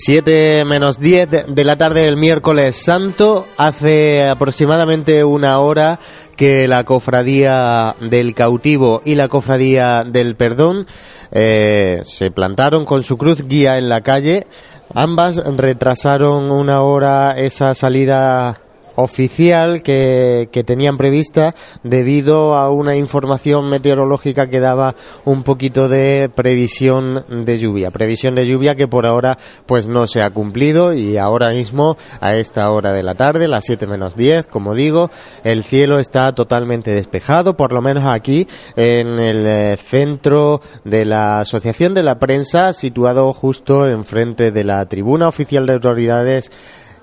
7 menos 10 de, la tarde del miércoles santo, hace aproximadamente una hora que la cofradía del cautivo y la cofradía del perdón eh, se plantaron con su cruz guía en la calle. Ambas retrasaron una hora esa salida oficial que, que, tenían prevista debido a una información meteorológica que daba un poquito de previsión de lluvia. Previsión de lluvia que por ahora pues no se ha cumplido y ahora mismo a esta hora de la tarde, las 7 menos 10, como digo, el cielo está totalmente despejado, por lo menos aquí en el centro de la Asociación de la Prensa, situado justo enfrente de la tribuna oficial de autoridades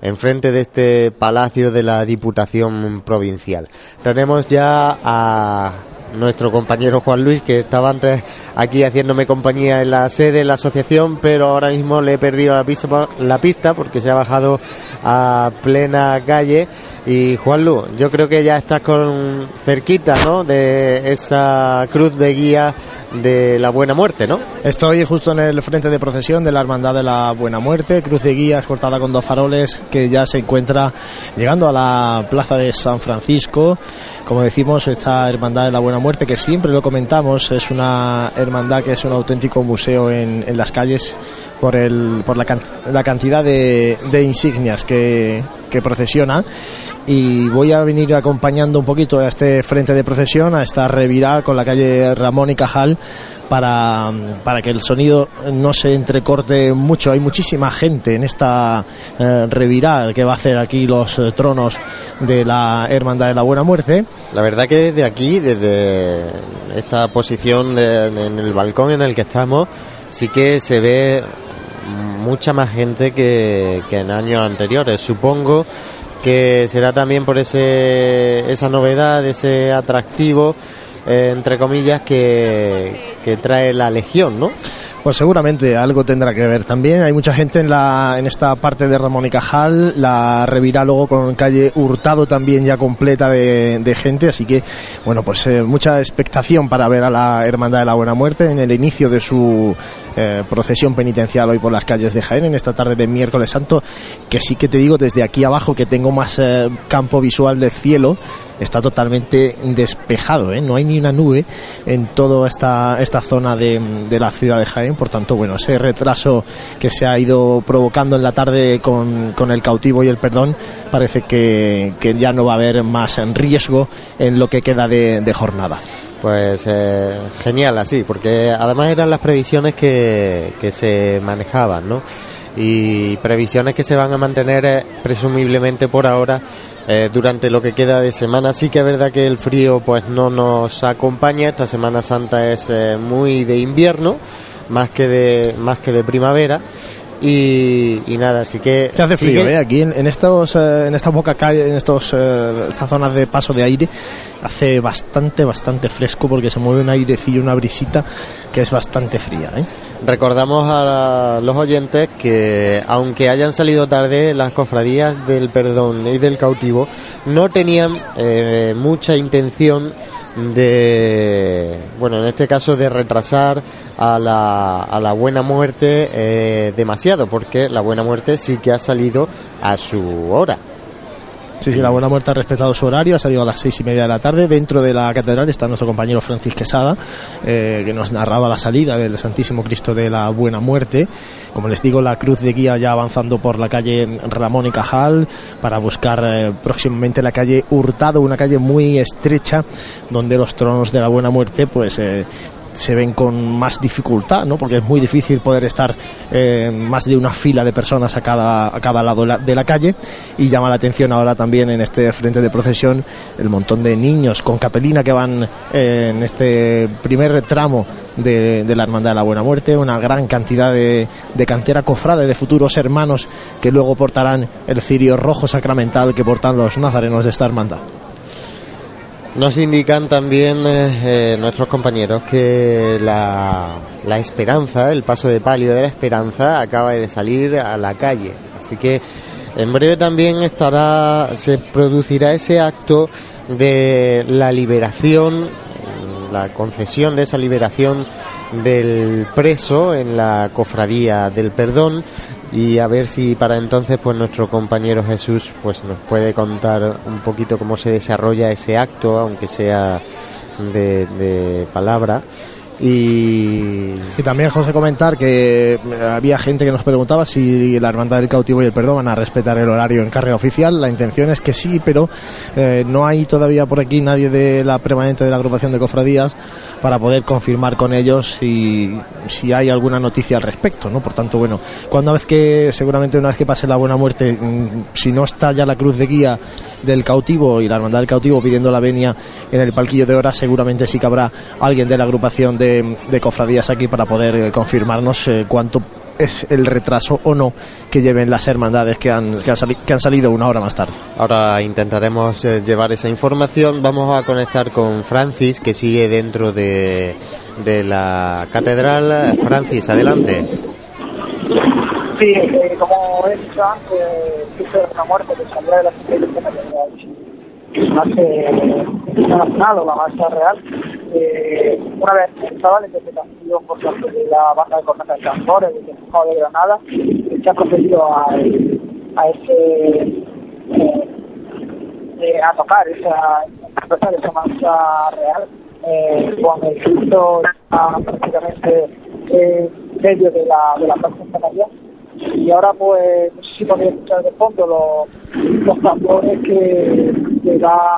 enfrente de este palacio de la Diputación Provincial. Tenemos ya a nuestro compañero Juan Luis, que estaba antes aquí haciéndome compañía en la sede de la asociación, pero ahora mismo le he perdido la pista, la pista porque se ha bajado a plena calle. Y Juan Luis, yo creo que ya estás con cerquita, ¿no? De esa cruz de guía de la Buena Muerte, ¿no? Estoy justo en el frente de procesión de la Hermandad de la Buena Muerte, cruz de guías cortada con dos faroles que ya se encuentra llegando a la plaza de San Francisco. Como decimos, esta Hermandad de la Buena Muerte, que siempre lo comentamos, es una hermandad que es un auténtico museo en, en las calles por, el, por la, la cantidad de, de insignias que, que procesiona y voy a venir acompañando un poquito a este frente de procesión, a esta revirada con la calle Ramón y Cajal para, para que el sonido no se entrecorte mucho. Hay muchísima gente en esta eh, revirada que va a hacer aquí los eh, tronos de la Hermandad de la Buena Muerte. La verdad que desde aquí, desde esta posición de, en el balcón en el que estamos, sí que se ve mucha más gente que, que en años anteriores. Supongo que será también por ese, esa novedad, ese atractivo, eh, entre comillas, que, que trae la Legión, ¿no? Pues seguramente algo tendrá que ver también. Hay mucha gente en la en esta parte de Ramón y Cajal, la revirá luego con calle Hurtado también ya completa de, gente, así que bueno, pues eh, mucha expectación para ver a la Hermandad de la Buena Muerte en el inicio de su eh, procesión penitencial hoy por las calles de Jaén en esta tarde de miércoles santo, que sí que te digo desde aquí abajo que tengo más eh, campo visual del cielo, está totalmente despejado, ¿eh? no hay ni una nube en toda esta, esta zona de, de, la ciudad de Jaén, por tanto, bueno, ese retraso que se ha ido provocando en la tarde con, con el cautivo y el perdón, parece que, que, ya no va a haber más riesgo en lo que queda de jornada. Pues eh, genial así, porque además eran las previsiones que, que se manejaban, ¿no? Y previsiones que se van a mantener eh, presumiblemente por ahora eh, durante lo que queda de semana. Sí que es verdad que el frío pues no nos acompaña. Esta Semana Santa es muy de invierno, más que de más que de primavera. Y, y, nada, así que se hace frío, ¿eh? Aquí en, en estos, eh, en estas boca calle, en estos, eh, estas zonas de paso de aire, hace bastante, bastante fresco porque se mueve un airecillo, una brisita que es bastante fría, ¿eh? Recordamos a los oyentes que, aunque hayan salido tarde, las cofradías del perdón y del cautivo no tenían eh, mucha intención de, bueno, en este caso de retrasar a la, a la buena muerte eh, demasiado, porque la buena muerte sí que ha salido a su hora. Sí, sí, la Buena Muerte ha respetado su horario, ha salido a las seis y media de la tarde. Dentro de la catedral está nuestro compañero Francis Quesada, eh, que nos narraba la salida del Santísimo Cristo de la Buena Muerte. Como les digo, la cruz de guía ya avanzando por la calle Ramón y Cajal para buscar eh, próximamente la calle Hurtado, una calle muy estrecha donde los tronos de la Buena Muerte pues eh, se ven con más dificultad, ¿no? Porque es muy difícil poder estar eh, más de una fila de personas a cada, a cada lado de la, calle y llama la atención ahora también en este frente de procesión el montón de niños con capelina que van eh, en este primer tramo de, de, la Hermandad de la Buena Muerte, una gran cantidad de, de cantera cofrade de futuros hermanos que luego portarán el cirio rojo sacramental que portan los nazarenos de esta hermandad. Nos indican también eh, nuestros compañeros que la, la, esperanza, el paso de palio de la esperanza acaba de salir a la calle. Así que en breve también estará, se producirá ese acto de la liberación, la concesión de esa liberación del preso en la cofradía del perdón y a ver si para entonces pues nuestro compañero Jesús pues nos puede contar un poquito cómo se desarrolla ese acto aunque sea de, palabra y... también, José, comentar que había gente que nos preguntaba si la Hermandad del Cautivo y el Perdón van a respetar el horario en carrera oficial. La intención es que sí, pero eh, no hay todavía por aquí nadie de la permanente de la agrupación de cofradías para poder confirmar con ellos si, si hay alguna noticia al respecto, ¿no? Por tanto, bueno, cuando vez que, seguramente una vez que pase la buena muerte, mm, si no está ya la cruz de guía del cautivo y la hermandad del cautivo pidiendo la venia en el palquillo de horas, seguramente sí que habrá alguien de la agrupación de, de cofradías aquí para poder eh, confirmarnos eh, cuánto es el retraso o no que lleven las hermandades que han, que han, que han salido una hora más tarde. Ahora intentaremos eh, llevar esa información. Vamos a conectar con Francis, que sigue dentro de, de la catedral. Francis, adelante. Sí, eh, como he dicho antes, hizo una muerte que saldrá de la nacional o la marcha real, eh, una vez estaba la interpretación por parte de la banda de cornetas de tambores del Estado de Granada, se ha procedido a, a ese eh, eh, a tocar esa interpretar esa marcha real eh, con el Cristo prácticamente en medio de la de la María y ahora pues no sé si podría escuchar de fondo los, los tambores que, que va,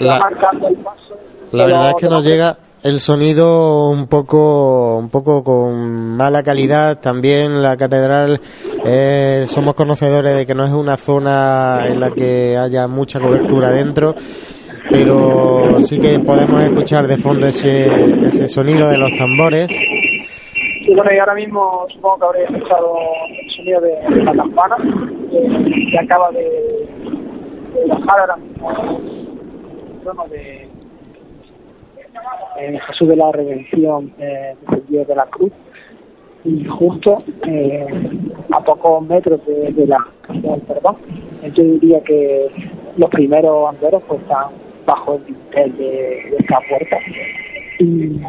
la, marcando el paso. La verdad es que nos llega el sonido un poco un poco con mala calidad también la catedral eh, somos conocedores de que no es una zona en la que haya mucha cobertura dentro pero sí que podemos escuchar de fondo ese, ese sonido de los tambores y bueno, y ahora mismo supongo que habréis escuchado el sonido de, de la campana eh, que acaba de, de bajar ahora mismo trono de Jesús de la Redención eh, desde de la Cruz y justo eh, a pocos metros de, de la del perdón. Yo diría que los primeros anderos pues están bajo el dintel de, de esta puerta y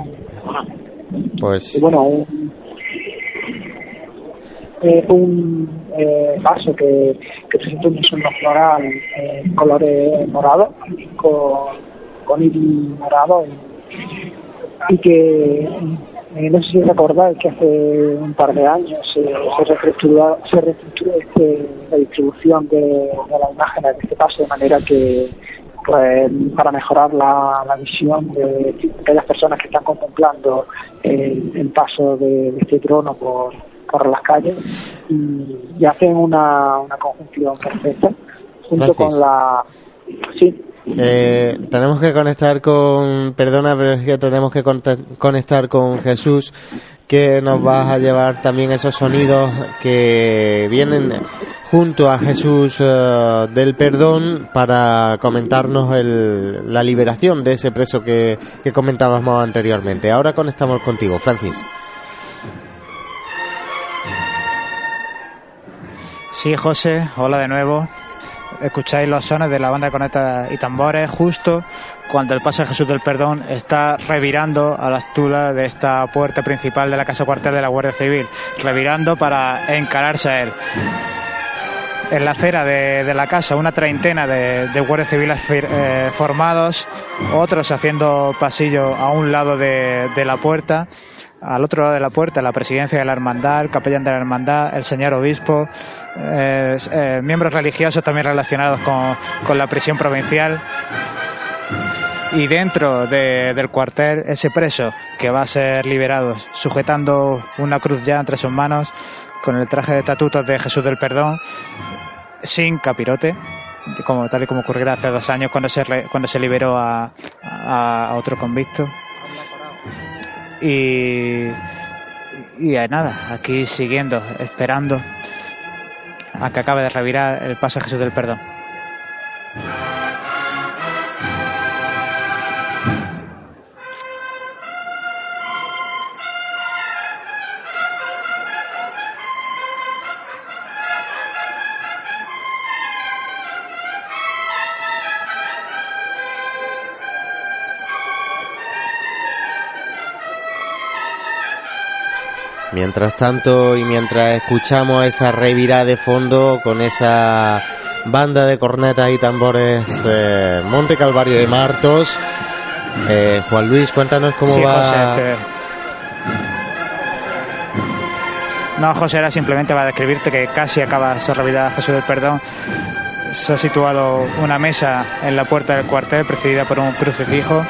pues bueno, un, eh, un eh, paso que, que presenta un diseño floral eh, en colores morados, con, con iris morado y, que eh, no sé si recordáis que hace un par de años se, reestructuró, se reestructuró este, la distribución de, de la imagen de este paso de manera que pues, para mejorar la, la visión de, aquellas personas que están contemplando el, el paso de, de, este trono por, por las calles y, y hacen una, una conjunción perfecta junto Gracias. con la sí eh, tenemos que conectar con, perdona, tenemos que conectar con Jesús, que nos va a llevar también esos sonidos que vienen junto a Jesús uh, del Perdón para comentarnos el, la liberación de ese preso que, que comentábamos anteriormente. Ahora conectamos contigo, Francis. Sí, José, hola de nuevo escucháis los sones de la banda de cornetas y tambores justo cuando el paso de Jesús del Perdón está revirando a las tulas de esta puerta principal de la casa cuartel de la Guardia Civil, revirando para encararse a él. En la acera de, la casa, una treintena de, de guardias civiles eh, formados, otros haciendo pasillo a un lado de la puerta al otro lado de la puerta la presidencia de la hermandad, el capellán de la hermandad, el señor obispo, eh, eh, miembros religiosos también relacionados con, con, la prisión provincial. Y dentro de, del cuartel, ese preso que va a ser liberado, sujetando una cruz ya entre sus manos, con el traje de estatutos de Jesús del Perdón, sin capirote, como tal y como ocurriera hace dos años cuando se, cuando se liberó a, otro convicto y, y nada, aquí siguiendo, esperando a que acabe de revirar el paso Jesús del Perdón. Mientras tanto y mientras escuchamos esa revirada de fondo con esa banda de cornetas y tambores eh, Monte Calvario de Martos, eh, Juan Luis, cuéntanos cómo Sí, va. José, te- No, José, era simplemente para describirte que casi acaba esa revirada Jesús del Perdón. Se ha situado una mesa en la puerta del cuartel precedida por un crucifijo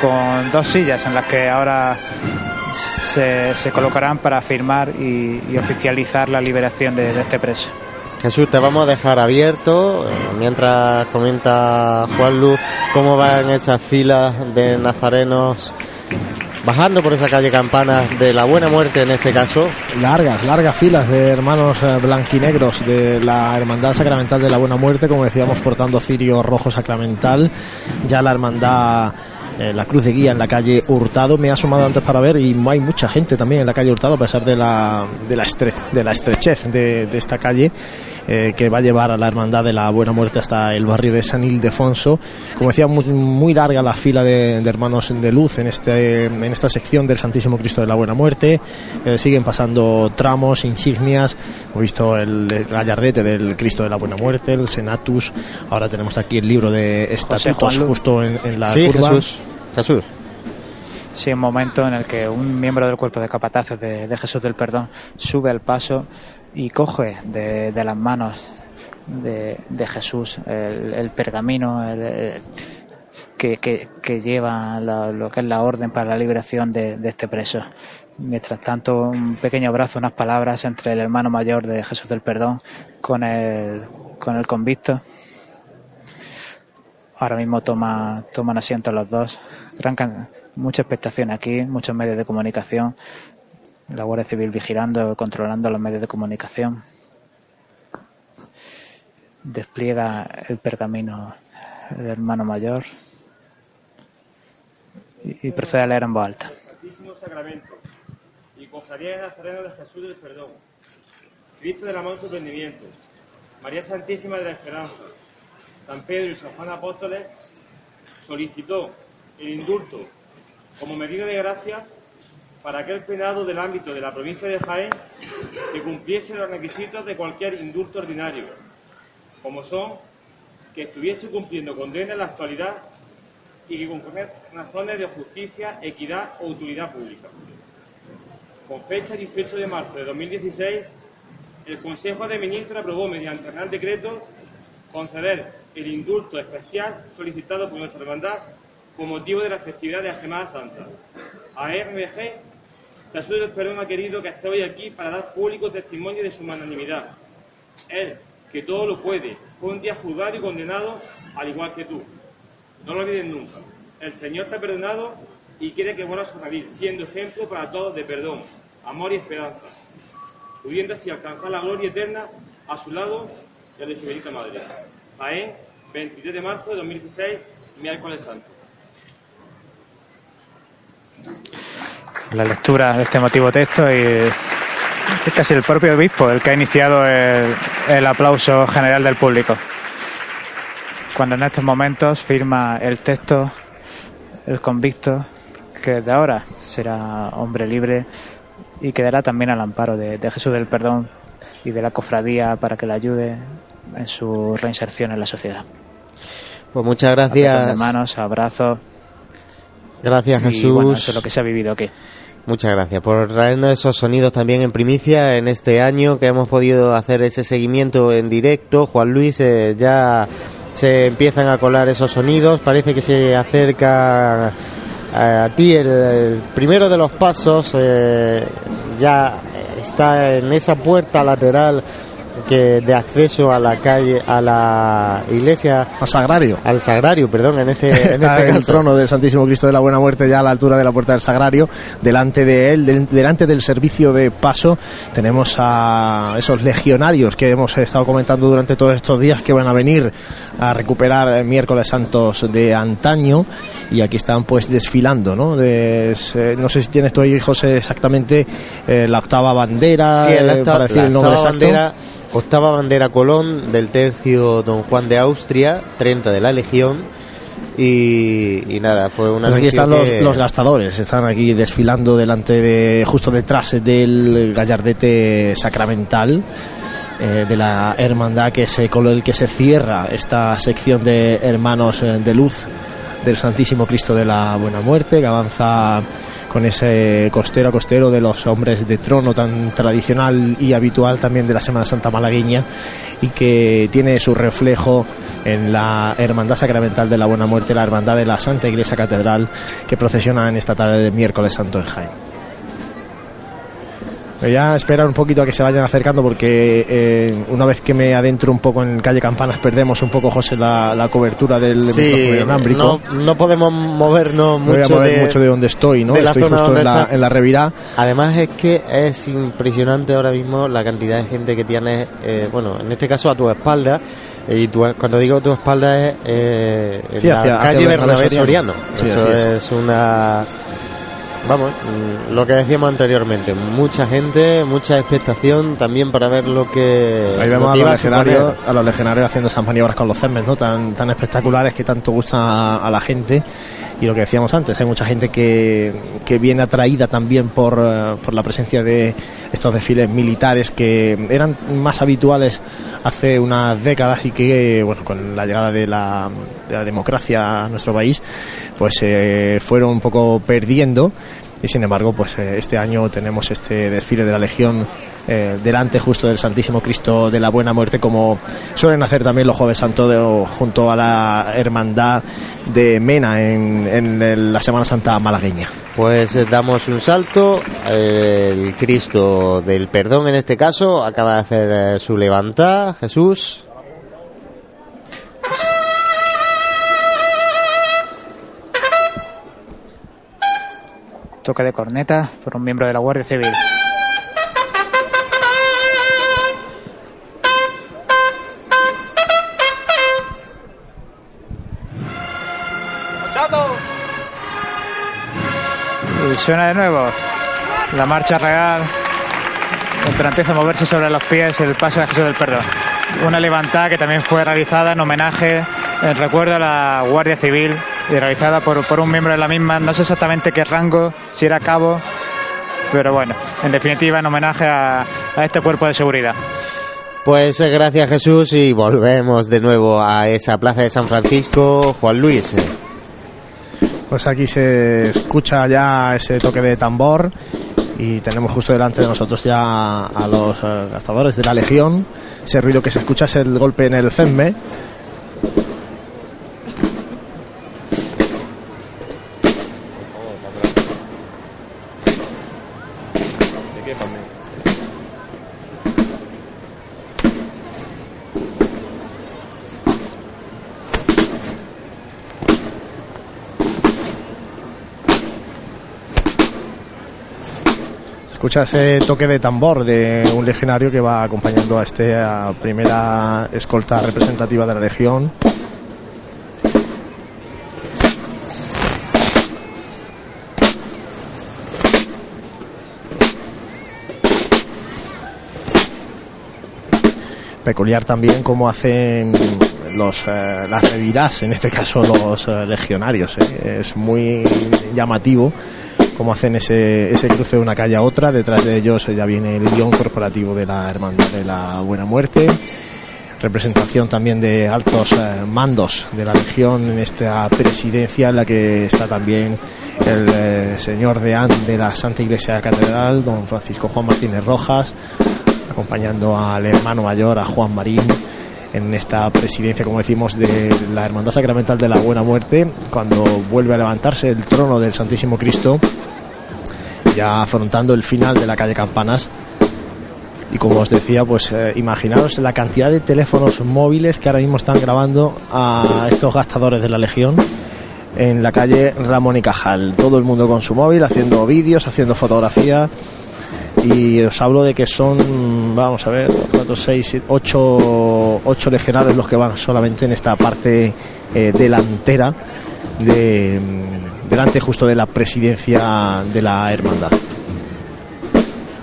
con dos sillas en las que ahora se, se colocarán para firmar y, y oficializar la liberación de, de este preso. Jesús, te vamos a dejar abierto mientras comenta Juan Luz cómo van esas filas de nazarenos bajando por esa calle Campana de la Buena Muerte en este caso. Largas, largas filas de hermanos eh, blanquinegros de la Hermandad Sacramental de la Buena Muerte, como decíamos, portando cirio rojo sacramental. Ya la Hermandad, eh, la Cruz de Guía en la calle Hurtado, me ha sumado antes para ver y hay mucha gente también en la calle Hurtado, a pesar de la, de la, estre- de la estrechez de esta calle. Eh, que va a llevar a la Hermandad de la Buena Muerte hasta el barrio de San Ildefonso. Como decía, muy, muy larga la fila de, de hermanos de luz en, este, en esta sección del Santísimo Cristo de la Buena Muerte. Eh, siguen pasando tramos, insignias. Hemos visto el, gallardete del Cristo de la Buena Muerte, el Senatus. Ahora tenemos aquí el libro de estatutos justo en, en la sí, curva. Jesús. Jesús. Sí, un momento en el que un miembro del cuerpo de capataces de, de Jesús del Perdón sube al paso y coge de, de las manos de, Jesús el, pergamino el- que, que- lleva la- lo que es la orden para la liberación de, de este preso. Mientras tanto, un pequeño abrazo, unas palabras entre el hermano mayor de Jesús del Perdón con el, con el convicto. Ahora mismo toma, toman asiento los dos. Gran mucha expectación aquí, muchos medios de comunicación. La Guardia Civil vigilando, controlando los medios de comunicación. Despliega el pergamino del hermano mayor y, procede a leer en voz alta. Santísimo Sacramento y Cofradía de Nazareno de Jesús del Perdón, Cristo del Amor Sorprendimiento, María Santísima de la Esperanza, San Pedro y San Juan Apóstoles solicitó el indulto como medida de gracia para aquel penado del ámbito de la provincia de Jaén que cumpliese los requisitos de cualquier indulto ordinario, como son que estuviese cumpliendo condena en la actualidad y que concurren razones de justicia, equidad o utilidad pública. Con fecha 18 de marzo de 2016, el Consejo de Ministros aprobó mediante Real Decreto conceder el indulto especial solicitado por nuestra hermandad con motivo de la festividad de la Semana Santa. A RMG, Jesús Perdón ha querido que esté hoy aquí para dar público testimonio de su magnanimidad. Él, que todo lo puede, fue un día juzgado y condenado al igual que tú. No lo olviden nunca. El Señor te ha perdonado y quiere que vuelvas a vivir, siendo ejemplo para todos de perdón, amor y esperanza, pudiendo así alcanzar la gloria eterna a su lado y al de su bendita madre. Jaén, 23 de marzo de 2016, miércoles santo. La lectura de este motivo texto y es casi el propio obispo el que ha iniciado el, el aplauso general del público. Cuando en estos momentos firma el texto el convicto que desde ahora será hombre libre y quedará también al amparo de, de Jesús del Perdón y de la cofradía para que le ayude en su reinserción en la sociedad. Pues muchas Apretón gracias. de manos, abrazos Gracias y Jesús. bueno, eso es lo que se ha vivido aquí. Muchas gracias por traernos esos sonidos también en primicia en este año que hemos podido hacer ese seguimiento en directo. Juan Luis, eh, ya se empiezan a colar esos sonidos. Parece que se acerca a ti el, el primero de los pasos. eh, ya está en esa puerta lateral que de acceso a la calle, a la iglesia, Al sagrario. al sagrario, perdón, en este, en Está este en el trono del Santísimo Cristo de la Buena Muerte, ya a la altura de la puerta del Sagrario. Delante de él, del- delante del servicio de paso, tenemos a esos legionarios que hemos estado comentando durante todos estos días que van a venir a recuperar miércoles santos de antaño. Y aquí están pues desfilando, ¿no? Des- eh, no sé si tienes tú ahí, José, exactamente eh, la octava bandera, Sí, el eh, acta- para decir la el nombre octava exacto. bandera, octava bandera Colón del tercio Don Juan de Austria, 30 de la Legión, Y, y nada, fue una. Pues aquí están los, los, gastadores, están aquí desfilando delante de, justo detrás del gallardete sacramental. Eh, de la hermandad que se, con el que se cierra esta sección de hermanos eh, de luz del Santísimo Cristo de la Buena Muerte, que avanza con ese costero a costero de los hombres de trono tan tradicional y habitual también de la Semana Santa malagueña y que tiene su reflejo en la Hermandad Sacramental de la Buena Muerte, la Hermandad de la Santa Iglesia Catedral que procesiona en esta tarde de miércoles santo en Jaén. Voy a esperar un poquito a que se vayan acercando porque eh, una vez que me adentro un poco en calle Campanas perdemos un poco, José, la, cobertura del sí, no, no, podemos movernos mucho, voy a mover de, mucho de donde estoy, ¿no? estoy justo en la, en la, revirá. Además es que es impresionante ahora mismo la cantidad de gente que tienes, eh, bueno, en este caso a tu espalda, y cuando digo tu espalda es eh, en la calle Bernabé Soriano. Eso es una vamos, mm, lo que decíamos anteriormente, mucha gente, mucha expectación también para ver lo que. Ahí vemos a los, legionarios, a los legionarios haciendo esas maniobras con los cesmes, ¿no? Tan, tan espectaculares que tanto gustan a, la gente. Y lo que decíamos antes, hay mucha gente que, que viene atraída también por, eh, por la presencia de estos desfiles militares que eran más habituales hace unas décadas y que, bueno, con la llegada de la, de la democracia a nuestro país, pues se eh, fueron un poco perdiendo y sin embargo pues eh, este año tenemos este desfile de la Legión eh, delante justo del Santísimo Cristo de la Buena Muerte como suelen hacer también los Jueves Santo junto a la Hermandad de Mena en, la Semana Santa malagueña. Pues damos un salto, el Cristo del Perdón en este caso acaba de hacer su levanta, Jesús. Toque de corneta por un miembro de la Guardia Civil. Y suena de nuevo la marcha real. Mientras empieza a moverse sobre los pies el paso de Jesús del Perdón. Una levantada que también fue realizada en homenaje, en recuerdo a la Guardia Civil realizada por, por un miembro de la misma. No sé exactamente qué rango, si era cabo, pero bueno, en definitiva en homenaje a, a este cuerpo de seguridad. Pues eh, gracias Jesús y volvemos de nuevo a esa plaza de San Francisco. Juan Luis. Pues aquí se escucha ya ese toque de tambor y tenemos justo delante de nosotros ya a los eh, gastadores de la Legión. Ese ruido que se escucha es el golpe en el CEMME escucha ese toque de tambor de un legionario que va acompañando a esta primera escolta representativa de la legión. Peculiar también como hacen los, eh, las revirás, en este caso los eh, legionarios. Eh. Es muy llamativo cómo hacen ese, ese cruce de una calle a otra. Detrás de ellos ya viene el guion corporativo de la Hermandad de la Buena Muerte. Representación también de altos eh, mandos de la Legión en esta presidencia en la que está también el eh, señor deán de la Santa Iglesia Catedral, don Francisco Juan Martínez Rojas, acompañando al hermano mayor, a Juan Marín en esta presidencia, como decimos, de la Hermandad Sacramental de la Buena Muerte, cuando vuelve a levantarse el trono del Santísimo Cristo, ya afrontando el final de la calle Campanas. Y como os decía, pues eh, imaginaos la cantidad de teléfonos móviles que ahora mismo están grabando a estos gastadores de la Legión en la calle Ramón y Cajal. Todo el mundo con su móvil, haciendo vídeos, haciendo fotografías y os hablo de que son, vamos a ver, 4, 6, 8, 8 legionarios los que van solamente en esta parte eh, delantera, de, delante justo de la presidencia de la hermandad.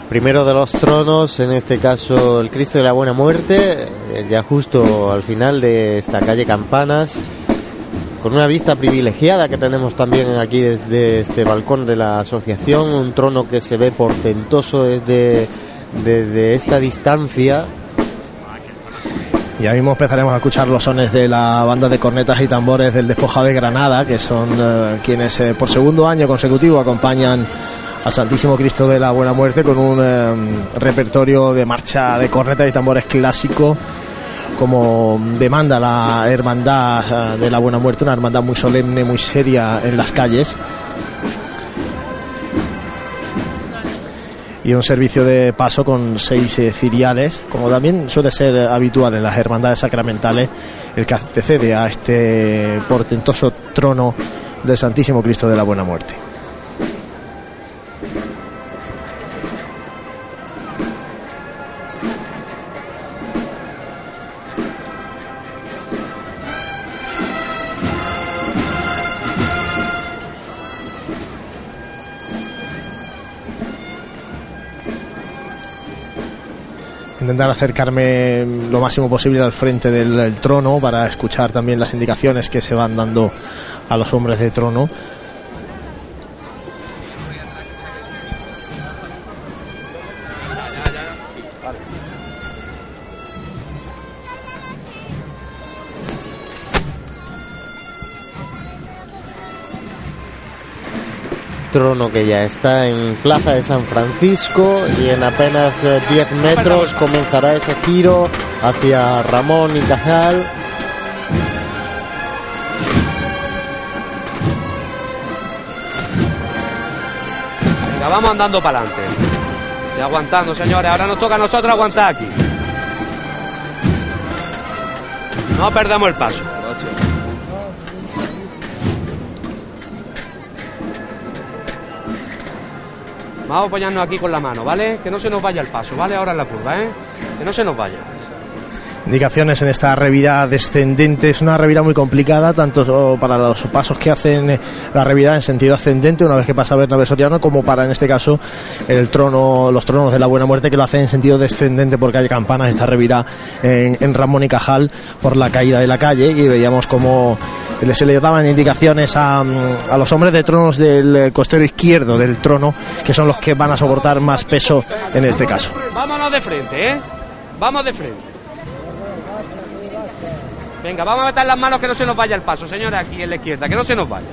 Primero de los tronos, en este caso el Cristo de la Buena Muerte, eh, ya justo al final de esta calle Campanas, con una vista privilegiada que tenemos también aquí desde este balcón de la asociación, un trono que se ve portentoso desde, desde esta distancia. Y ahora mismo empezaremos a escuchar los sones de la banda de cornetas y tambores del Despojado de Granada, que son eh, quienes eh, por segundo año consecutivo acompañan al Santísimo Cristo de la Buena Muerte con un eh, repertorio de marcha de cornetas y tambores clásico como demanda la hermandad de la Buena Muerte, una hermandad muy solemne, muy seria en las calles. Y un servicio de paso con seis eh, ciriales, como también suele ser habitual en las hermandades sacramentales, el que antecede a este portentoso trono del Santísimo Cristo de la Buena Muerte. Intentar acercarme lo máximo posible al frente del, del trono para escuchar también las indicaciones que se van dando a los hombres de trono. Que ya está en Plaza de San Francisco y en apenas eh, 10 metros comenzará ese giro hacia Ramón y Cajal. Venga, vamos andando para adelante. Y aguantando, señores. Ahora nos toca a nosotros aguantar aquí. No perdamos el paso. Vamos a apoyarnos aquí con la mano, ¿vale? Que no se nos vaya el paso, ¿vale? Ahora en la curva, ¿eh? Que no se nos vaya. Indicaciones en esta revirada descendente. Es una revirada muy complicada, tanto para los pasos que hacen eh, la revirada en sentido ascendente, una vez que pasa Bernabé Soriano, como para, en este caso, el trono, los tronos de la Buena Muerte, que lo hacen en sentido descendente por calle Campanas, esta revirada en, Ramón y Cajal, por la caída de la calle, y veíamos como se le daban indicaciones a, a los hombres de tronos del costero izquierdo del trono, que son los que van a soportar más peso en este caso. Vámonos de frente, ¿eh? Vamos de frente. Venga, vamos a meter las manos que no se nos vaya el paso, señores, aquí en la izquierda, que no se nos vaya.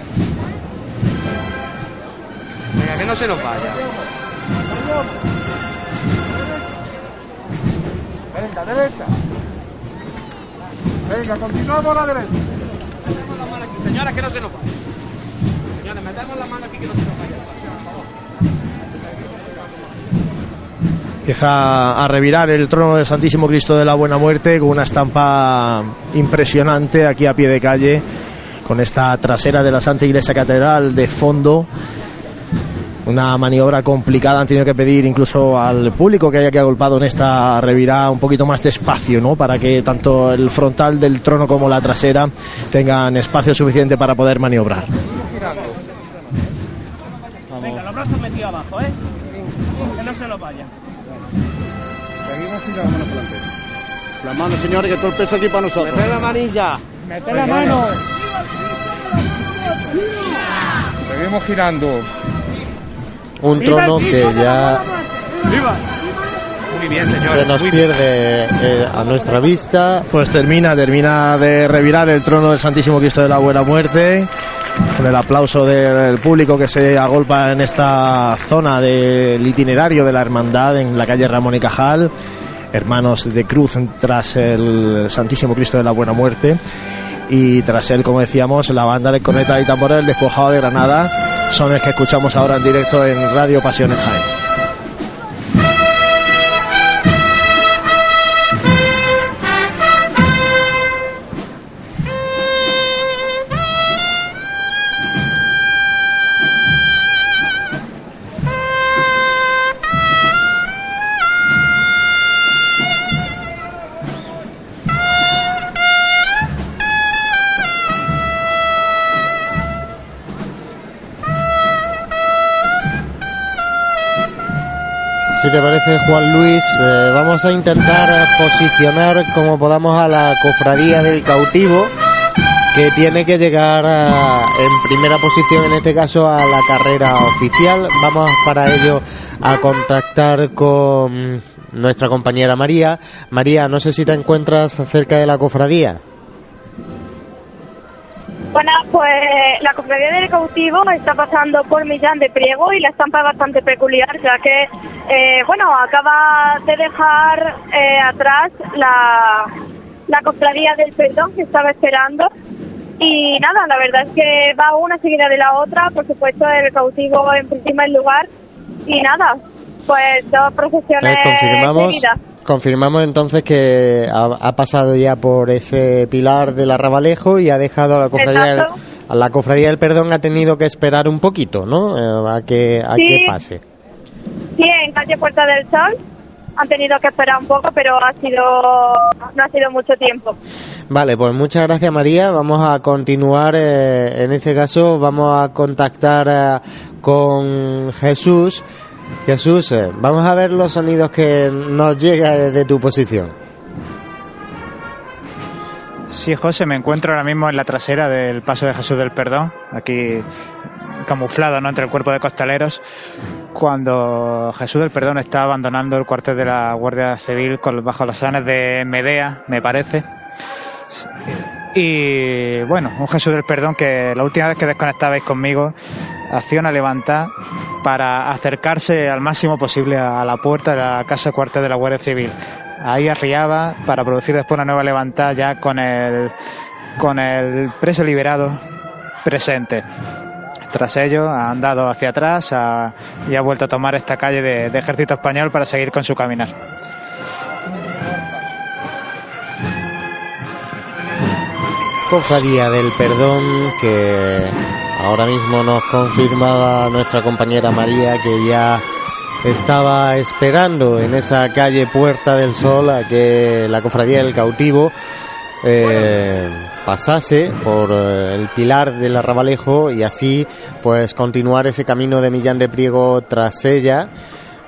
Venga, que no se nos vaya. Venga, derecha. Venga, continuamos a la derecha. Metemos las manos aquí, señores, que no se nos vaya. Señores, metemos las manos aquí que no se nos vaya el paso, por favor. Empieza a revirar el trono del Santísimo Cristo de la Buena Muerte con una estampa impresionante aquí a pie de calle, con esta trasera de la Santa Iglesia Catedral de fondo. Una maniobra complicada, han tenido que pedir incluso al público que haya que agolpado en esta revirada un poquito más de espacio, ¿no? Para que tanto el frontal del trono como la trasera tengan espacio suficiente para poder maniobrar. Venga, los brazos metidos abajo, ¿eh? Que no se los vaya. Para adelante. Las manos, señores, que todo el peso aquí para nosotros. Meted la manilla. ¡Mete la mano! Seguimos girando. Un trono que ya ¡Viva! Muy bien, se nos muy pierde eh, a nuestra vista. Pues termina, termina de revirar el trono del Santísimo Cristo de la Buena Muerte, con el aplauso del público que se agolpa en esta zona del itinerario de la hermandad en la calle Ramón y Cajal, hermanos de cruz tras el Santísimo Cristo de la Buena Muerte. Y tras él, como decíamos, la banda de corneta y tambores despojado de Granada son el que escuchamos ahora en directo en Radio Pasión en. Si te parece, Juan Luis, eh, vamos a intentar eh, posicionar como podamos a la cofradía del cautivo. que tiene que llegar a- en primera posición, en este caso, a la carrera oficial. Vamos para ello a contactar con nuestra compañera María. María, no sé si te encuentras cerca de la cofradía. Bueno, pues la cofradía del cautivo está pasando por Millán de Priego y la estampa es bastante peculiar, ya que, eh, bueno, acaba de dejar eh, atrás la, la cofradía del perdón que estaba esperando. Y nada, la verdad es que va una seguida de la otra, por supuesto el cautivo en primer lugar. Y nada, pues dos procesiones Eh, confirmamos, seguidas. Confirmamos entonces que ha, ha pasado ya por ese pilar del arrabalejo y ha dejado a la cofradía del, a la cofradía del perdón ha tenido que esperar un poquito, ¿no? Eh, a que a Sí. que pase. Sí, en calle Puerta del Sol han tenido que esperar un poco, pero ha sido no ha sido mucho tiempo. Vale, pues muchas gracias María. Vamos a continuar. eh, en este caso vamos a contactar eh, con Jesús. Jesús, eh, vamos a ver los sonidos que nos llega desde tu posición. Sí, José, me encuentro ahora mismo en la trasera del Paso de Jesús del Perdón, aquí camuflado ¿no? entre el cuerpo de costaleros, cuando Jesús del Perdón está abandonando el cuartel de la Guardia Civil con, bajo los sanes de Medea, me parece. Y bueno, un Jesús del Perdón que la última vez que desconectabais conmigo hacía una levantada para acercarse al máximo posible a la puerta de la casa cuartel de la Guardia Civil. Ahí arriaba para producir después una nueva levantada ya con el, con el preso liberado presente. Tras ello ha andado hacia atrás y ha vuelto a tomar esta calle de ejército español para seguir con su caminar. Cofradía del Perdón que ahora mismo nos confirmaba nuestra compañera María que ya estaba esperando en esa calle Puerta del Sol a que la Cofradía del Cautivo eh, pasase por eh, el pilar del arrabalejo y así pues continuar ese camino de Millán de Priego tras ella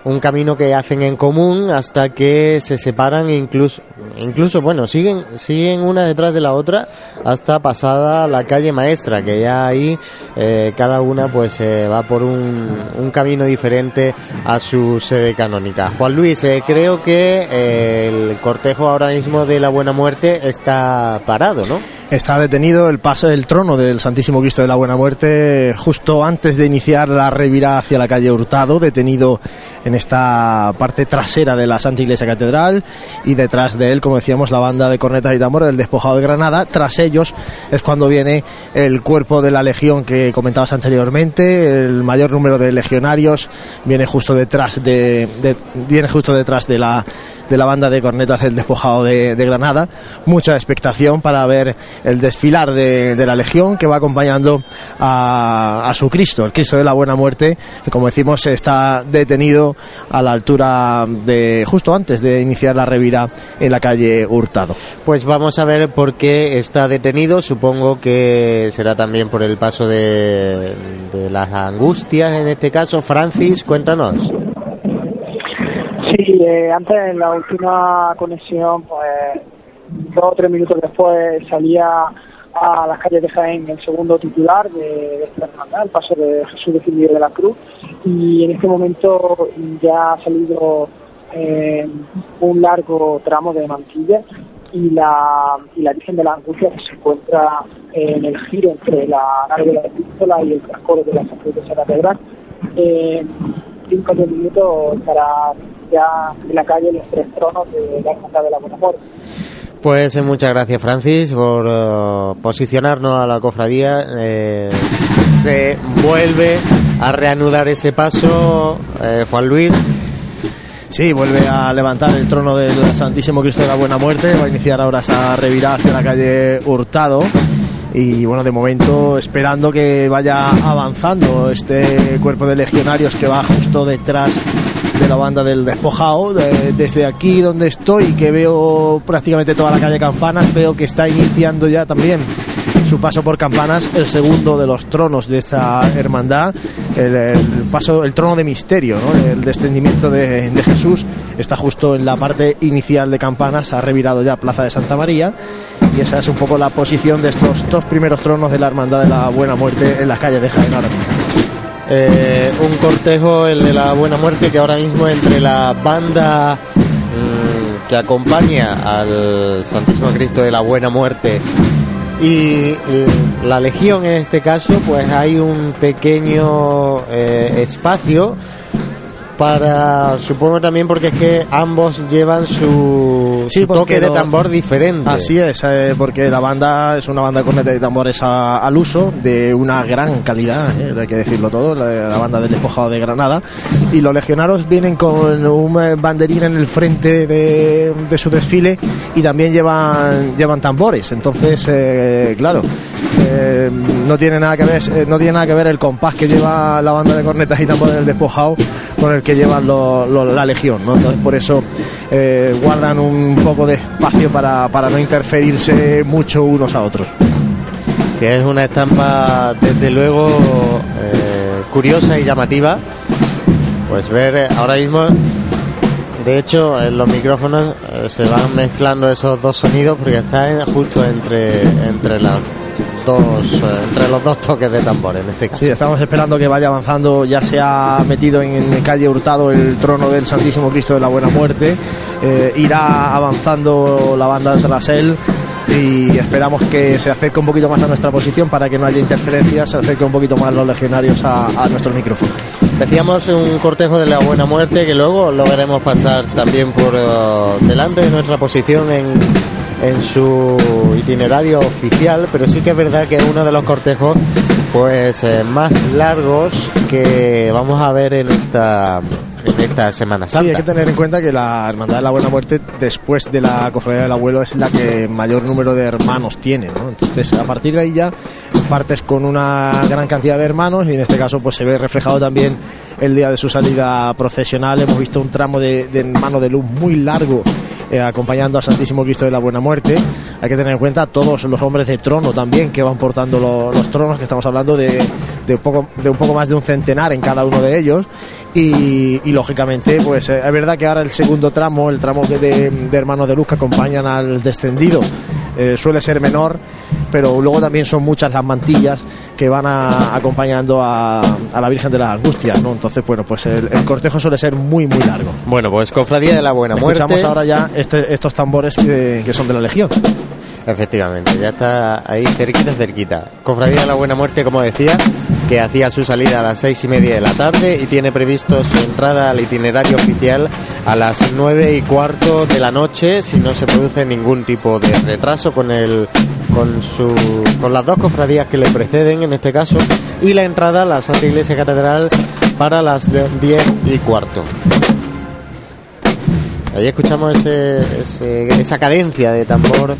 un camino que hacen en común hasta que se separan e incluso incluso bueno siguen siguen una detrás de la otra hasta pasada la calle maestra que ya ahí eh, cada una pues eh, va por un, un camino diferente a su sede canónica Juan Luis eh, creo que eh, el cortejo ahora mismo de la Buena Muerte está parado ¿no? Está detenido el paso del trono del Santísimo Cristo de la Buena Muerte justo antes de iniciar la revirada hacia la calle Hurtado, detenido en esta parte trasera de la Santa Iglesia Catedral y detrás de él, como decíamos, la banda de cornetas y tambores del despojado de Granada. Tras ellos es cuando viene el cuerpo de la legión que comentabas anteriormente, el mayor número de legionarios viene justo detrás de, de- viene justo detrás de la de la banda de cornetas del despojado de, Granada. Mucha expectación para ver el desfilar de, la Legión que va acompañando a, a su Cristo, el Cristo de la Buena Muerte, que como decimos está detenido a la altura de justo antes de iniciar la revira en la calle Hurtado. Pues vamos a ver por qué está detenido. Supongo que será también por el paso de, de las angustias en este caso. Francis, cuéntanos. Antes en la última conexión, pues dos o tres minutos después salía a las calles de Jaén el segundo titular de, de esta hermandad, el paso de Jesús de Filipe de la Cruz, y en este momento ya ha salido eh, un largo tramo de mantilla y la, y la Virgen de la Angustia que se encuentra en el giro entre la nave de la epístola y el trascoro de la Santa de Catedral. Eh, cinco o minutos estará ya en la calle los tres tronos de la Hermandad de la Buena Muerte. Pues eh, muchas gracias, Francis, por eh, posicionarnos a la cofradía. Eh, se vuelve a reanudar ese paso, eh, Juan Luis. Sí, vuelve a levantar el trono del Santísimo Cristo de la Buena Muerte. Va a iniciar ahora esa revirada hacia la calle Hurtado. Y bueno, de momento esperando que vaya avanzando este cuerpo de legionarios que va justo detrás de la banda del despojado. De- desde aquí donde estoy, que veo prácticamente toda la calle Campanas, veo que está iniciando ya también su paso por Campanas, el segundo de los tronos de esta hermandad, el, paso, el trono de misterio, ¿no? el descendimiento de, de Jesús, está justo en la parte inicial de Campanas, ha revirado ya Plaza de Santa María y esa es un poco la posición de estos dos primeros tronos de la Hermandad de la Buena Muerte en las calles de Jaén. Eh, un cortejo, el de la Buena Muerte, que ahora mismo entre la banda mm, que acompaña al Santísimo Cristo de la Buena Muerte y la Legión en este caso, pues hay un pequeño eh, espacio para, supongo también porque es que ambos llevan su, Sí, su toque de tambor diferente. Así es, eh, porque la banda es una banda de cornetas y tambores a- al uso, de una gran calidad, eh, hay que decirlo todo, la, la banda del despojado de Granada. Y los legionarios vienen con un eh, banderín en el frente de, de su desfile y también llevan, llevan tambores. Entonces, eh, claro, eh, no tiene nada que ver eh, no tiene nada que ver el compás que lleva la banda de cornetas y tambores del despojado con el que llevan la legión ¿no? entonces por eso eh, guardan un poco de espacio para, para no interferirse mucho unos a otros Sí, es una estampa desde luego curiosa y llamativa. Pues ver ahora mismo, de hecho, en los micrófonos se van mezclando esos dos sonidos porque está en- justo entre entre las dos eh, entre los dos toques de tambor en este caso. Sí, estamos esperando que vaya avanzando. Ya se ha metido en calle Hurtado el trono del Santísimo Cristo de la Buena Muerte. Eh, irá avanzando la banda tras él y esperamos que se acerque un poquito más a nuestra posición para que no haya interferencias, se acerque un poquito más los legionarios a, a nuestro micrófono. Decíamos un cortejo de la buena muerte que luego lo veremos pasar también por eh, delante de nuestra posición en, en su itinerario oficial, pero sí que es verdad que es uno de los cortejos pues eh, más largos que vamos a ver en esta en esta Semana Sí, hay Santa. que tener en cuenta que la Hermandad de la Buena Muerte, después de la Cofradía del Abuelo, es la que mayor número de hermanos tiene, ¿no? Entonces, a partir de ahí ya partes con una gran cantidad de hermanos y en este caso pues se ve reflejado también el día de su salida procesional. Hemos visto un tramo de, de mano de luz muy largo eh, acompañando al Santísimo Cristo de la Buena Muerte. Hay que tener en cuenta todos los hombres de trono también que van portando lo- los tronos, que estamos hablando de, de, un poco, de más de un centenar en cada uno de ellos. Y, lógicamente, pues eh, es verdad que ahora el segundo tramo, el tramo que de, de hermanos de luz que acompañan al descendido, eh, suele ser menor, pero luego también son muchas las mantillas que van a- acompañando a, a la Virgen de las Angustias, ¿no? Entonces, bueno, pues el, el cortejo suele ser muy, muy largo. Bueno, pues Cofradía de la Buena Muerte. Escuchamos ahora ya este- estos tambores que, que son de la Legión. Efectivamente, ya está ahí cerquita, cerquita. Cofradía de la Buena Muerte, como decía, que hacía su salida a las seis y media de la tarde y tiene previsto su entrada al itinerario oficial a las nueve y cuarto de la noche, si no se produce ningún tipo de retraso con el con su con las dos cofradías que le preceden en este caso y la entrada a la Santa Iglesia Catedral para las diez y cuarto. Ahí escuchamos ese- ese- esa cadencia de tambor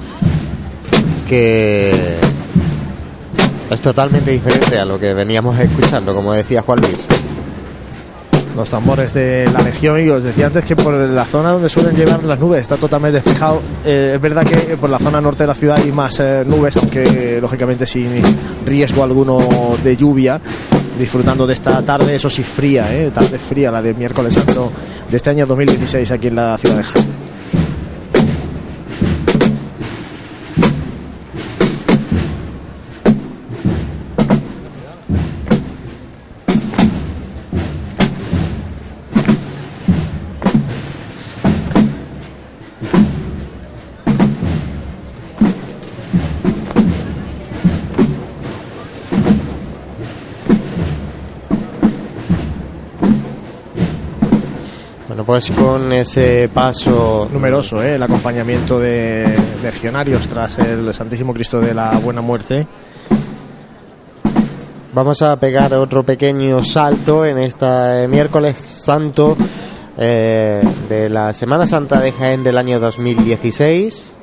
que es totalmente diferente a lo que veníamos escuchando, como decía Juan Luis. Los tambores de la Legión y os decía antes que por la zona donde suelen llegar las nubes está totalmente despejado. Eh, es verdad que por la zona norte de la ciudad hay más eh, nubes, aunque lógicamente sin riesgo alguno de lluvia. Disfrutando de esta tarde, eso sí fría, ¿eh? tarde fría, la de miércoles santo de este año 2016 aquí en la ciudad de Jaén. Con ese paso Numeroso, ¿eh? el acompañamiento de legionarios tras el Santísimo Cristo de la Buena Muerte. Vamos a pegar otro pequeño salto en este miércoles santo eh, de la Semana Santa de Jaén del año 2016.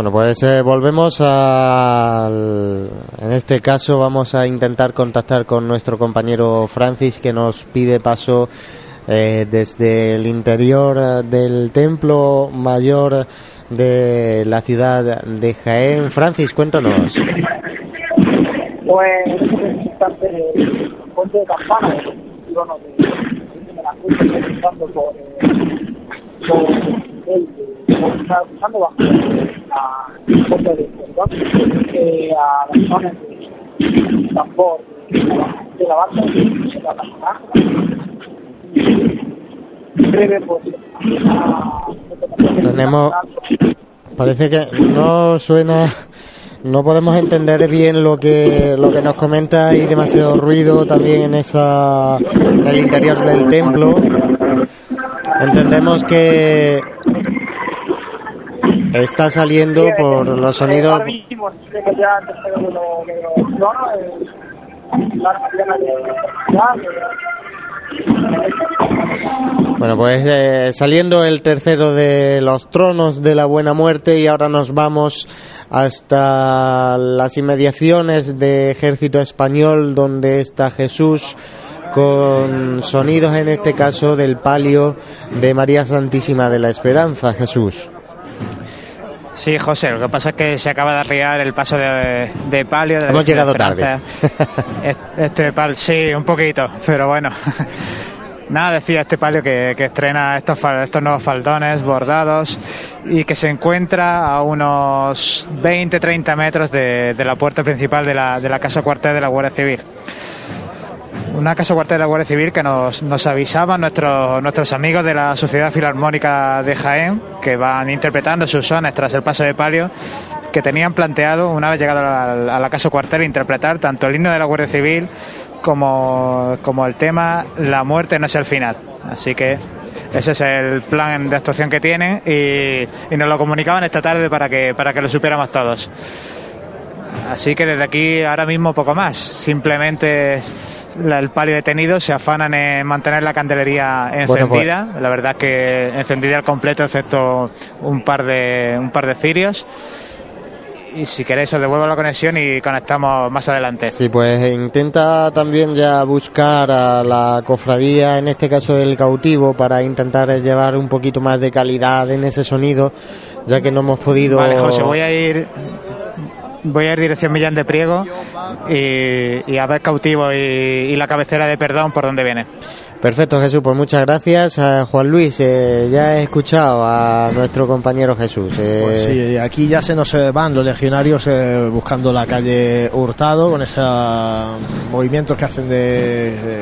Bueno, pues eh, volvemos al... En este caso vamos a intentar contactar con nuestro compañero Francis que nos pide paso eh, desde el interior eh, del templo mayor de la ciudad de Jaén. Francis, cuéntanos. Pues es puente de campana, de, de la por, el está cruzando bajo la de la Tenemos. Parece que no suena. No podemos entender bien lo que lo que nos comenta. Hay demasiado ruido también en esa en el interior del templo. Entendemos que está saliendo por los sonidos. Bueno, pues eh, saliendo el tercero de los tronos de la buena muerte y ahora nos vamos hasta las inmediaciones de ejército español donde está Jesús con sonidos en este caso del palio de María Santísima de la Esperanza, Jesús. Sí, José, lo que pasa es que se acaba de arriar el paso de, de palio. De la Hemos llegado Esperanza. Este pal, sí, un poquito, pero bueno. Nada, decía este palio que, que estrena estos, estos nuevos faldones bordados y que se encuentra a unos 20-30 metros de, de la puerta principal de la, de la casa cuartel de la Guardia Civil. Una casa cuartel de la Guardia Civil que nos, nos avisaban nuestros, nuestros amigos de la Sociedad Filarmónica de Jaén, que van interpretando sus sones tras el paso de palio, que tenían planteado, una vez llegado a la, casa cuartel, interpretar tanto el himno de la Guardia Civil como, como el tema La muerte no es el final. Así que ese es el plan de actuación que tienen y, y nos lo comunicaban esta tarde para que, para que lo supiéramos todos. Así que desde aquí ahora mismo poco más. Simplemente es el palio detenido se afanan en mantener la candelería Bueno, pues- encendida. La verdad que encendida al completo excepto un par de un par de cirios. Y si queréis os devuelvo la conexión y conectamos más adelante. Sí, pues intenta también ya buscar a la cofradía, en este caso del cautivo, para intentar llevar un poquito más de calidad en ese sonido, ya que no hemos podido... Vale, José, voy a ir voy a ir dirección Millán de Priego y, y a ver cautivo y, y la cabecera de perdón por dónde viene. Perfecto, Jesús, pues muchas gracias. A Juan Luis, eh, ya he escuchado a nuestro compañero Jesús. eh, Pues sí, aquí ya se nos eh, van los legionarios eh, buscando la calle Hurtado con esos movimientos que hacen de,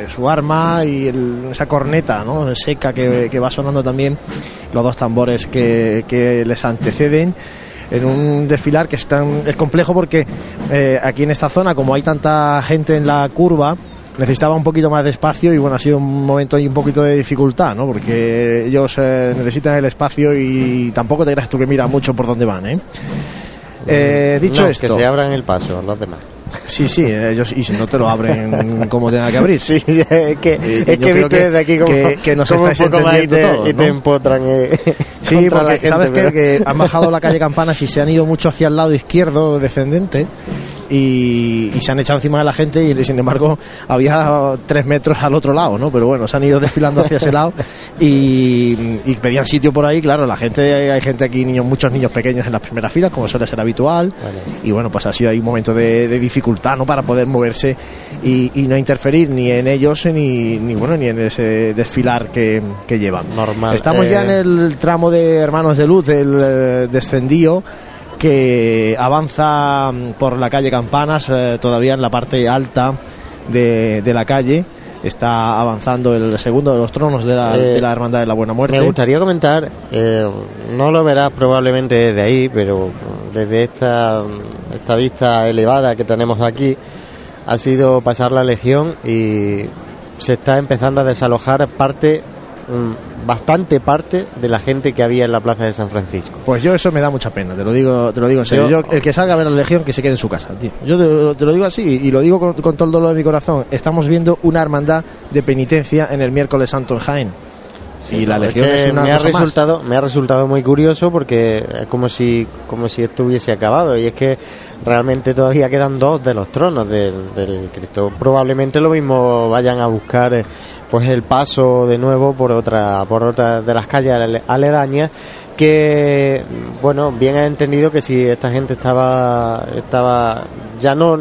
de su arma y el- esa corneta ¿no? seca que, que va sonando también, los dos tambores que, que les anteceden en un desfilar que es, tan, es complejo porque eh, aquí en esta zona, como hay tanta gente en la curva, necesitaba un poquito más de espacio y bueno, ha sido un momento y un poquito de dificultad, ¿no? Porque ellos eh, necesitan el espacio y tampoco te creas tú que miran mucho por dónde van, ¿eh? Eh, dicho no, esto, que se abran el paso los demás. Sí, sí, ellos y si no te lo abren como tenga que abrir. Sí, es que, es que viste que- desde aquí como, que- que nos como un poco más y te, todos, y te empotran eh, Sí, porque gente, sabes pero- que han bajado la calle Campanas y se han ido mucho hacia el lado izquierdo descendente y, y se han echado encima de la gente y sin embargo había tres metros al otro lado, ¿no? Pero bueno, se han ido desfilando hacia ese lado y, y pedían sitio por ahí, claro, la gente, hay gente aquí, niños, muchos niños pequeños en las primeras filas, como suele ser habitual, y bueno, pues ha sido ahí un momento de, de dificultad, ¿no? Para poder moverse y, y no interferir ni en ellos ni, ni bueno, ni en ese desfilar que, que llevan. Normal. Estamos Eh, ya en el tramo de Hermanos de Luz del eh, descendido que avanza mm, por la calle Campanas, eh, todavía en la parte alta de, de la calle. Está avanzando el segundo de los tronos de la, Eh, de la Hermandad de la Buena Muerte. Me gustaría comentar, eh, no lo verás probablemente desde ahí, pero desde esta, esta vista elevada que tenemos aquí, ha sido pasar la Legión y se está empezando a desalojar parte, mm, bastante parte de la gente que había en la plaza de San Francisco. Pues yo eso me da mucha pena, te lo digo, te lo digo en serio. Yo- el que salga a ver a la Legión, que se quede en su casa, tío. Yo te, te lo digo así y lo digo con, con todo el dolor de mi corazón. Estamos viendo una hermandad de penitencia en el miércoles santo en Jaén. y la es legión que es, una me ha cosa más. resultado me ha resultado muy curioso porque es como si como si esto hubiese acabado y es que realmente todavía quedan dos de los tronos del, del Cristo probablemente lo mismo vayan a buscar eh, pues el paso de nuevo por otra por otra de las calles ale- aledañas que bueno bien he entendido que si esta gente estaba estaba ya no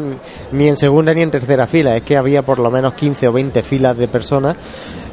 ni en segunda ni en tercera fila es que había por lo menos 15 o 20 filas de personas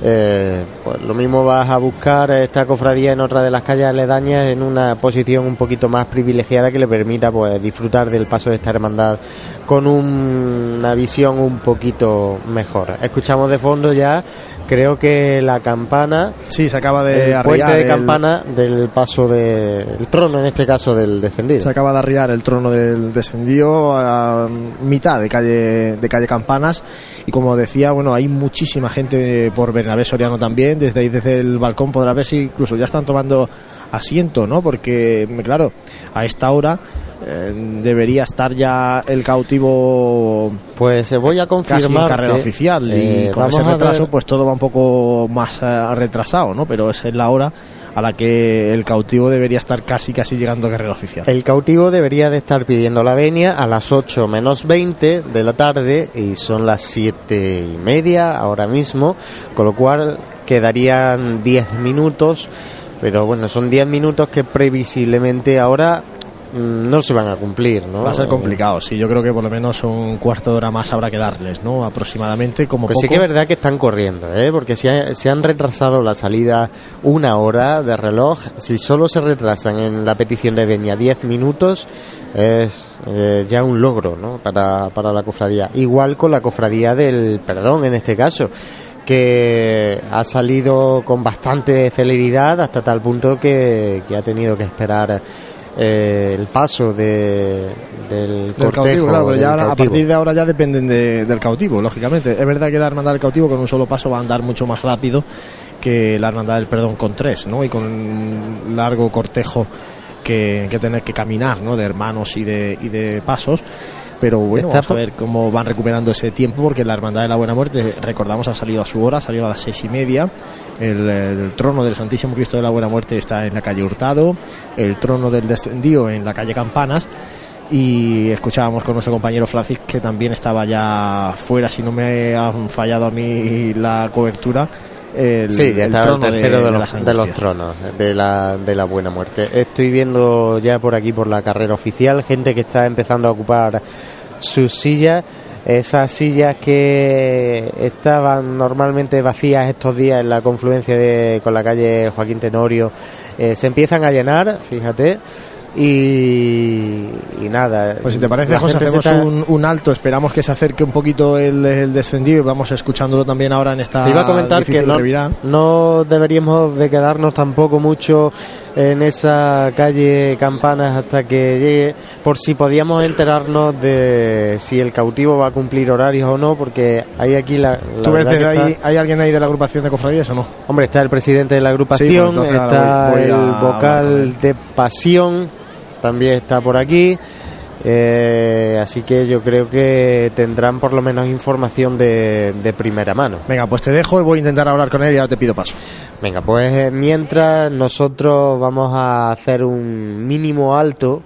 eh, pues lo mismo vas a buscar esta cofradía en otra de las calles aledañas en una posición un poquito más privilegiada que le permita pues disfrutar del paso de esta hermandad con un- una visión un poquito mejor. Escuchamos de fondo ya, creo que la campana, Sí, se acaba de el puente de el- campana del paso del trono, en este caso del descendido. Se acaba de arriar el trono del descendido a mitad de calle de calle Campanas y como decía, bueno, hay muchísima gente por Bernabé Soriano también, desde ahí desde el balcón podrá ver si incluso ya están tomando asiento, ¿no? Porque claro, a esta hora eh, debería estar ya el cautivo Pues eh, voy a casi en confirmar carrera oficial y con ese retraso pues todo va un poco más eh, retrasado, ¿no? Pero esa es la hora a la que el cautivo debería estar casi casi llegando a carrera oficial. El cautivo debería de estar pidiendo la venia a las 8 menos 20 de la tarde y son las 7 y media ahora mismo, con lo cual quedarían 10 minutos, pero bueno, son 10 minutos que previsiblemente ahora no se van a cumplir, ¿no? Va a ser complicado, sí. Yo creo que por lo menos un cuarto de hora más habrá que darles, ¿no? Aproximadamente, como Pues poco. sí que es verdad que están corriendo, ¿eh? porque si ha- se han retrasado la salida una hora de reloj, si solo se retrasan en la petición de venia 10 minutos, es eh, ya un logro ¿no? para, para la cofradía. Igual con la cofradía del perdón en este caso que ha salido con bastante celeridad hasta tal punto que, que ha tenido que esperar eh, el paso de, del del cortejo. cautivo, claro, pero del ya a partir de ahora ya dependen de- del cautivo, lógicamente. Es verdad que la hermandad del cautivo con un solo paso va a andar mucho más rápido que la hermandad del perdón con tres, ¿no? Y con un largo cortejo que, que tener que caminar, ¿no? De hermanos y de, y de pasos. Pero bueno, Está vamos a ver cómo van recuperando ese tiempo, porque la Hermandad de la Buena Muerte, recordamos, ha salido a su hora, ha salido a las seis y media. El, el trono del Santísimo Cristo de la Buena Muerte está en la calle Hurtado, el trono del Descendido en la calle Campanas. Y escuchábamos con nuestro compañero Francis que también estaba ya fuera, si no me ha fallado a mí la cobertura. El, Sí, ya el está el tercero de, de los, de los tronos, de la, de la buena muerte. Estoy viendo ya por aquí, por la carrera oficial, gente que está empezando a ocupar sus sillas. Esas sillas que estaban normalmente vacías estos días en la confluencia de, con la calle Joaquín Tenorio, eh, se empiezan a llenar, fíjate. Y, y nada. Pues si te parece, José, hacemos está- un, un alto. Esperamos que se acerque un poquito el, el descendido y vamos escuchándolo también ahora en esta. Te iba a comentar que no, no deberíamos de quedarnos tampoco mucho en esa calle Campanas hasta que llegue, por si podíamos enterarnos de si el cautivo va a cumplir horarios o no, porque hay aquí la... la ¿Tú ves que ahí, está- hay alguien ahí de la agrupación de cofradías o no? Hombre, está el presidente de la agrupación, Sí, pues ahora está voy- voy a el vocal de Pasión, también está por aquí. eh, así que yo creo que tendrán por lo menos información de, de primera mano. Venga, pues te dejo y voy a intentar hablar con él y ahora te pido paso. Venga, pues eh, mientras nosotros vamos a hacer un mínimo alto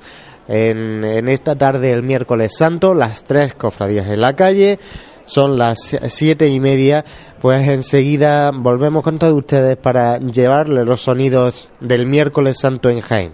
en, en esta tarde el miércoles santo, las tres cofradías en la calle, son las siete y media, pues enseguida volvemos con todos ustedes para llevarle los sonidos del miércoles santo en Jaén.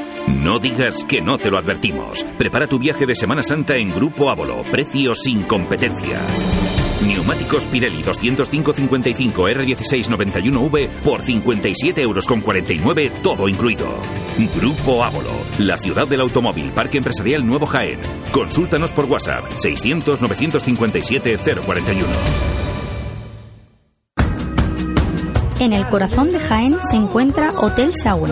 No digas que no te lo advertimos. Prepara tu viaje de Semana Santa en Grupo Ávolo. Precio sin competencia. Neumáticos Pirelli 205-55 R1691V por 57 euros con 49, todo incluido. Grupo Ávolo, la ciudad del automóvil, Parque Empresarial Nuevo Jaén. Consúltanos por WhatsApp 600-957-041. En el corazón de Jaén se encuentra Hotel Sauen,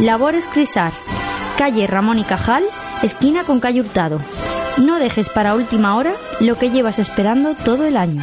Labores Crisar, calle Ramón y Cajal, esquina con calle Hurtado. No dejes para última hora lo que llevas esperando todo el año.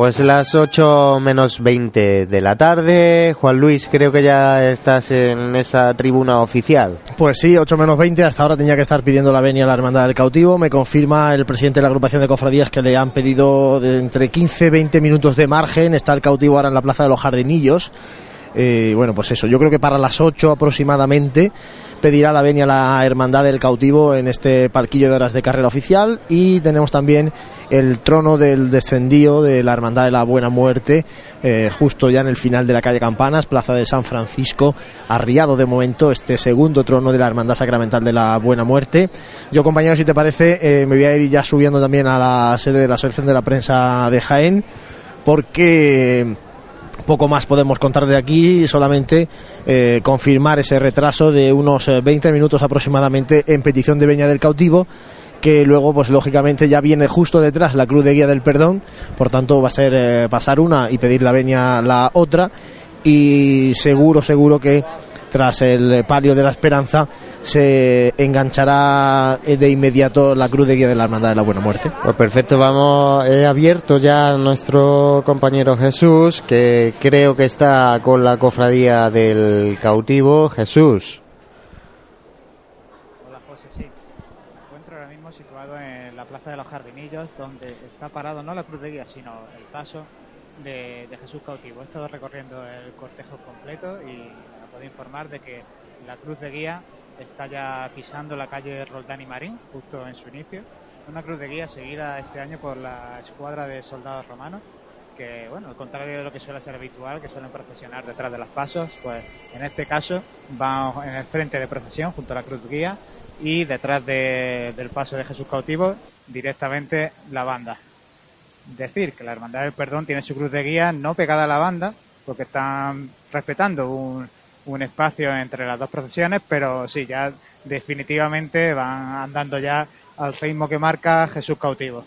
Pues las 8 menos 20 de la tarde. Juan Luis, creo que ya estás en esa tribuna oficial. Pues sí, 8 menos 20. Hasta ahora tenía que estar pidiendo la venia a la Hermandad del Cautivo. Me confirma el presidente de la agrupación de cofradías que le han pedido entre 15 y 20 minutos de margen. Está el cautivo ahora en la Plaza de los Jardinillos. Eh, bueno, pues eso, yo creo que para las 8 aproximadamente pedirá la venia a la Hermandad del Cautivo en este parquillo de horas de carrera oficial y tenemos también el trono del descendido de la Hermandad de la Buena Muerte eh, justo ya en el final de la calle Campanas, Plaza de San Francisco, arriado de momento este segundo trono de la Hermandad Sacramental de la Buena Muerte. Yo compañeros, si te parece, eh, me voy a ir ya subiendo también a la sede de la Asociación de la Prensa de Jaén porque poco más podemos contar de aquí, solamente eh, confirmar ese retraso de unos 20 eh, minutos aproximadamente en petición de Veña del Cautivo que luego pues lógicamente ya viene justo detrás la cruz de guía del perdón. Por tanto va a ser eh, pasar una y pedir la veña la otra. Y seguro seguro que tras el palio de la esperanza se enganchará de inmediato la cruz de guía de la Hermandad de la Buena Muerte. Pues perfecto, vamos, he abierto ya a nuestro compañero Jesús, que creo que está con la cofradía del cautivo. Jesús. Hola José, sí. Me encuentro ahora mismo situado en la Plaza de los Jardinillos, donde está parado no la cruz de guía, sino el paso de, de Jesús cautivo. He estado recorriendo el cortejo completo y me puedo informar de que la cruz de guía está ya pisando la calle Roldán y Marín, justo en su inicio. Una cruz de guía seguida este año por la escuadra de soldados romanos, que, bueno, al contrario de lo que suele ser habitual, que suelen procesionar detrás de los pasos, pues en este caso van en el frente de procesión junto a la cruz de guía y detrás del paso de Jesús cautivo directamente la banda. Decir que la Hermandad del Perdón tiene su cruz de guía no pegada a la banda, porque están respetando un, un espacio entre las dos procesiones, pero sí, ya definitivamente van andando ya al ritmo que marca Jesús cautivo.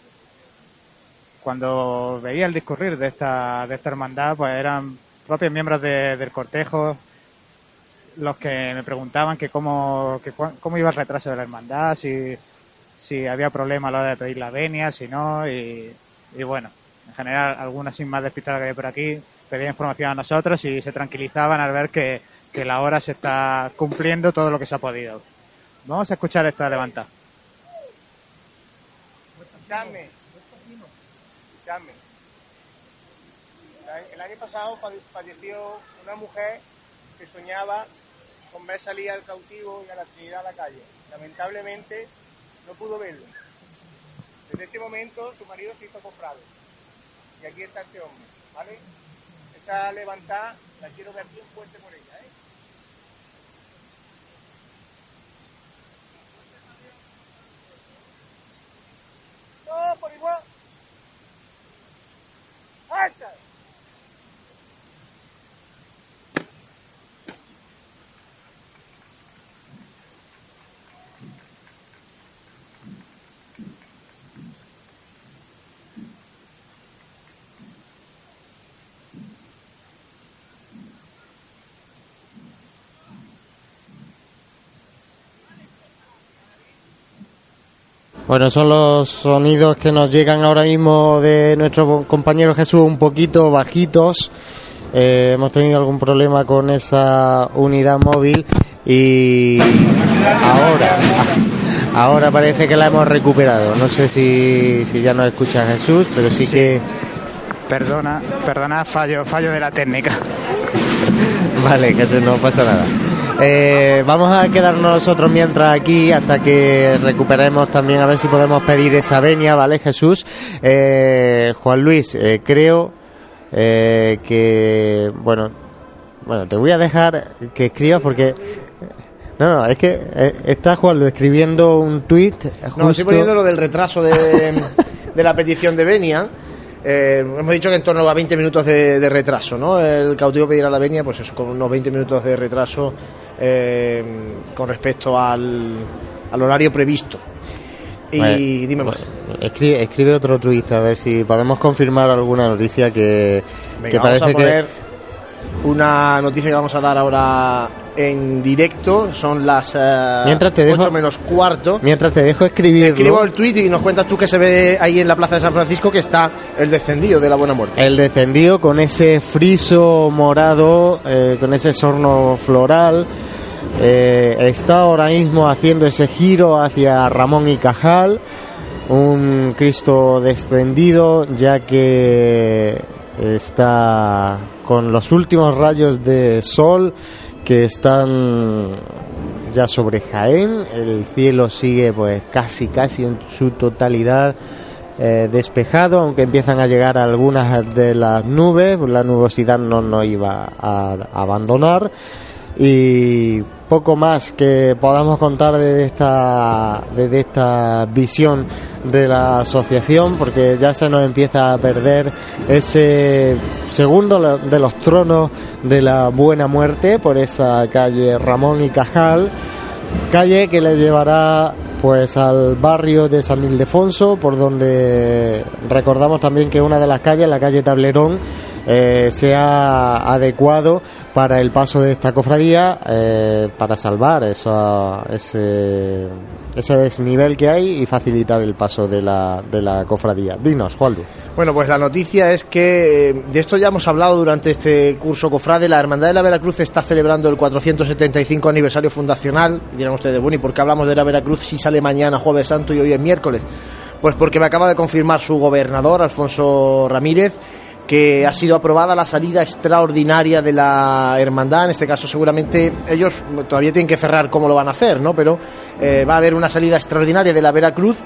Cuando veía el discurrir de esta, de esta hermandad, pues eran propios miembros del cortejo los que me preguntaban que cómo, que cómo iba el retraso de la hermandad, si, si había problema a la hora de pedir la venia, si no, y, y bueno, en general algunas sin más despistadas que hay por aquí pedían información a nosotros y se tranquilizaban al ver que que la hora se está cumpliendo todo lo que se ha podido. Vamos a escuchar esta levanta. Escuchadme. Escuchadme. El año pasado falleció una mujer que soñaba con ver salir al cautivo y a la Trinidad a la calle. Lamentablemente no pudo verlo. Desde este momento su marido se hizo comprado. Y aquí está este hombre, ¿vale? Esa levantada la quiero ver bien fuerte por ella, ¿eh? No, por igual. ¡Hasta! Bueno, son los sonidos que nos llegan ahora mismo de nuestro compañero Jesús un poquito bajitos. Eh, hemos tenido algún problema con esa unidad móvil y ahora, ahora parece que la hemos recuperado. No sé si, si ya nos escucha Jesús, pero sí, que... Perdona, perdona, fallo, fallo de la técnica. Vale, Jesús, no pasa nada. Eh, vamos a quedarnos nosotros mientras aquí hasta que recuperemos también a ver si podemos pedir esa venia, ¿vale, Jesús? Eh, Juan Luis, eh, creo eh, que, bueno, bueno, te voy a dejar que escribas porque... No, no, es que eh, está Juan Luis escribiendo un tuit. No, estoy poniendo lo del retraso de, de la petición de venia. Eh, hemos dicho que en torno a 20 minutos de, de retraso, ¿no? El cautivo pedirá la venia, pues eso, con unos 20 minutos de retraso eh, con respecto al, al horario previsto. Y dime más. Escribe, escribe otro tuit a ver si podemos confirmar alguna noticia que, Venga, que parece poner una noticia que vamos a dar ahora en directo. Son las eh, Mientras te dejo- 8 menos cuarto. mientras te dejo. Escribo el tuit y nos cuentas tú que se ve ahí en la plaza de San Francisco que está el descendido de la Buena Muerte. El descendido con ese friso morado, eh, con ese sorno floral, eh, está ahora mismo haciendo ese giro hacia Ramón y Cajal, un Cristo descendido, ya que está con los últimos rayos de sol que están ya sobre Jaén, el cielo sigue pues casi casi en su totalidad eh, despejado, aunque empiezan a llegar algunas de las nubes, la nubosidad no nos iba a, abandonar. Y poco más que podamos contar de esta de esta visión de la asociación porque ya se nos empieza a perder ese segundo de los tronos de la buena muerte por esa calle Ramón y Cajal calle que le llevará pues al barrio de San Ildefonso por donde recordamos también que una de las calles la calle Tablerón eh, se ha adecuado para el paso de esta cofradía eh, para salvar eso, ese, desnivel que hay y facilitar el paso de la, de la cofradía. Dinos, Juanlu. Bueno, pues la noticia es que eh, de esto ya hemos hablado durante este curso cofrade. La Hermandad de la Veracruz está celebrando el 475 aniversario fundacional. Dirán ustedes, bueno, ¿y por qué hablamos de la Veracruz si sale mañana Jueves Santo y hoy es miércoles? Pues porque me acaba de confirmar su gobernador, Alfonso Ramírez, que ha sido aprobada la salida extraordinaria de la hermandad. En este caso, seguramente ellos todavía tienen que cerrar cómo lo van a hacer, ¿no? Pero eh, va a haber una salida extraordinaria de la Veracruz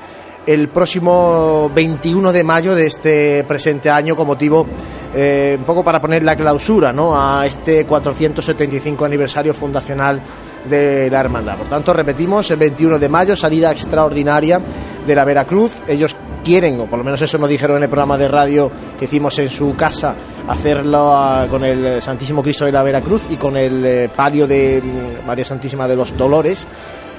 el próximo 21 de mayo de este presente año con motivo eh, un poco para poner la clausura ¿no? a este 475 aniversario fundacional de la hermandad. Por tanto, repetimos, el 21 de mayo, salida extraordinaria de la Veracruz. Ellos quieren, o por lo menos eso nos dijeron en el programa de radio que hicimos en su casa, hacerlo ah, con el Santísimo Cristo de la Veracruz y con el eh, palio de mm, María Santísima de los Dolores.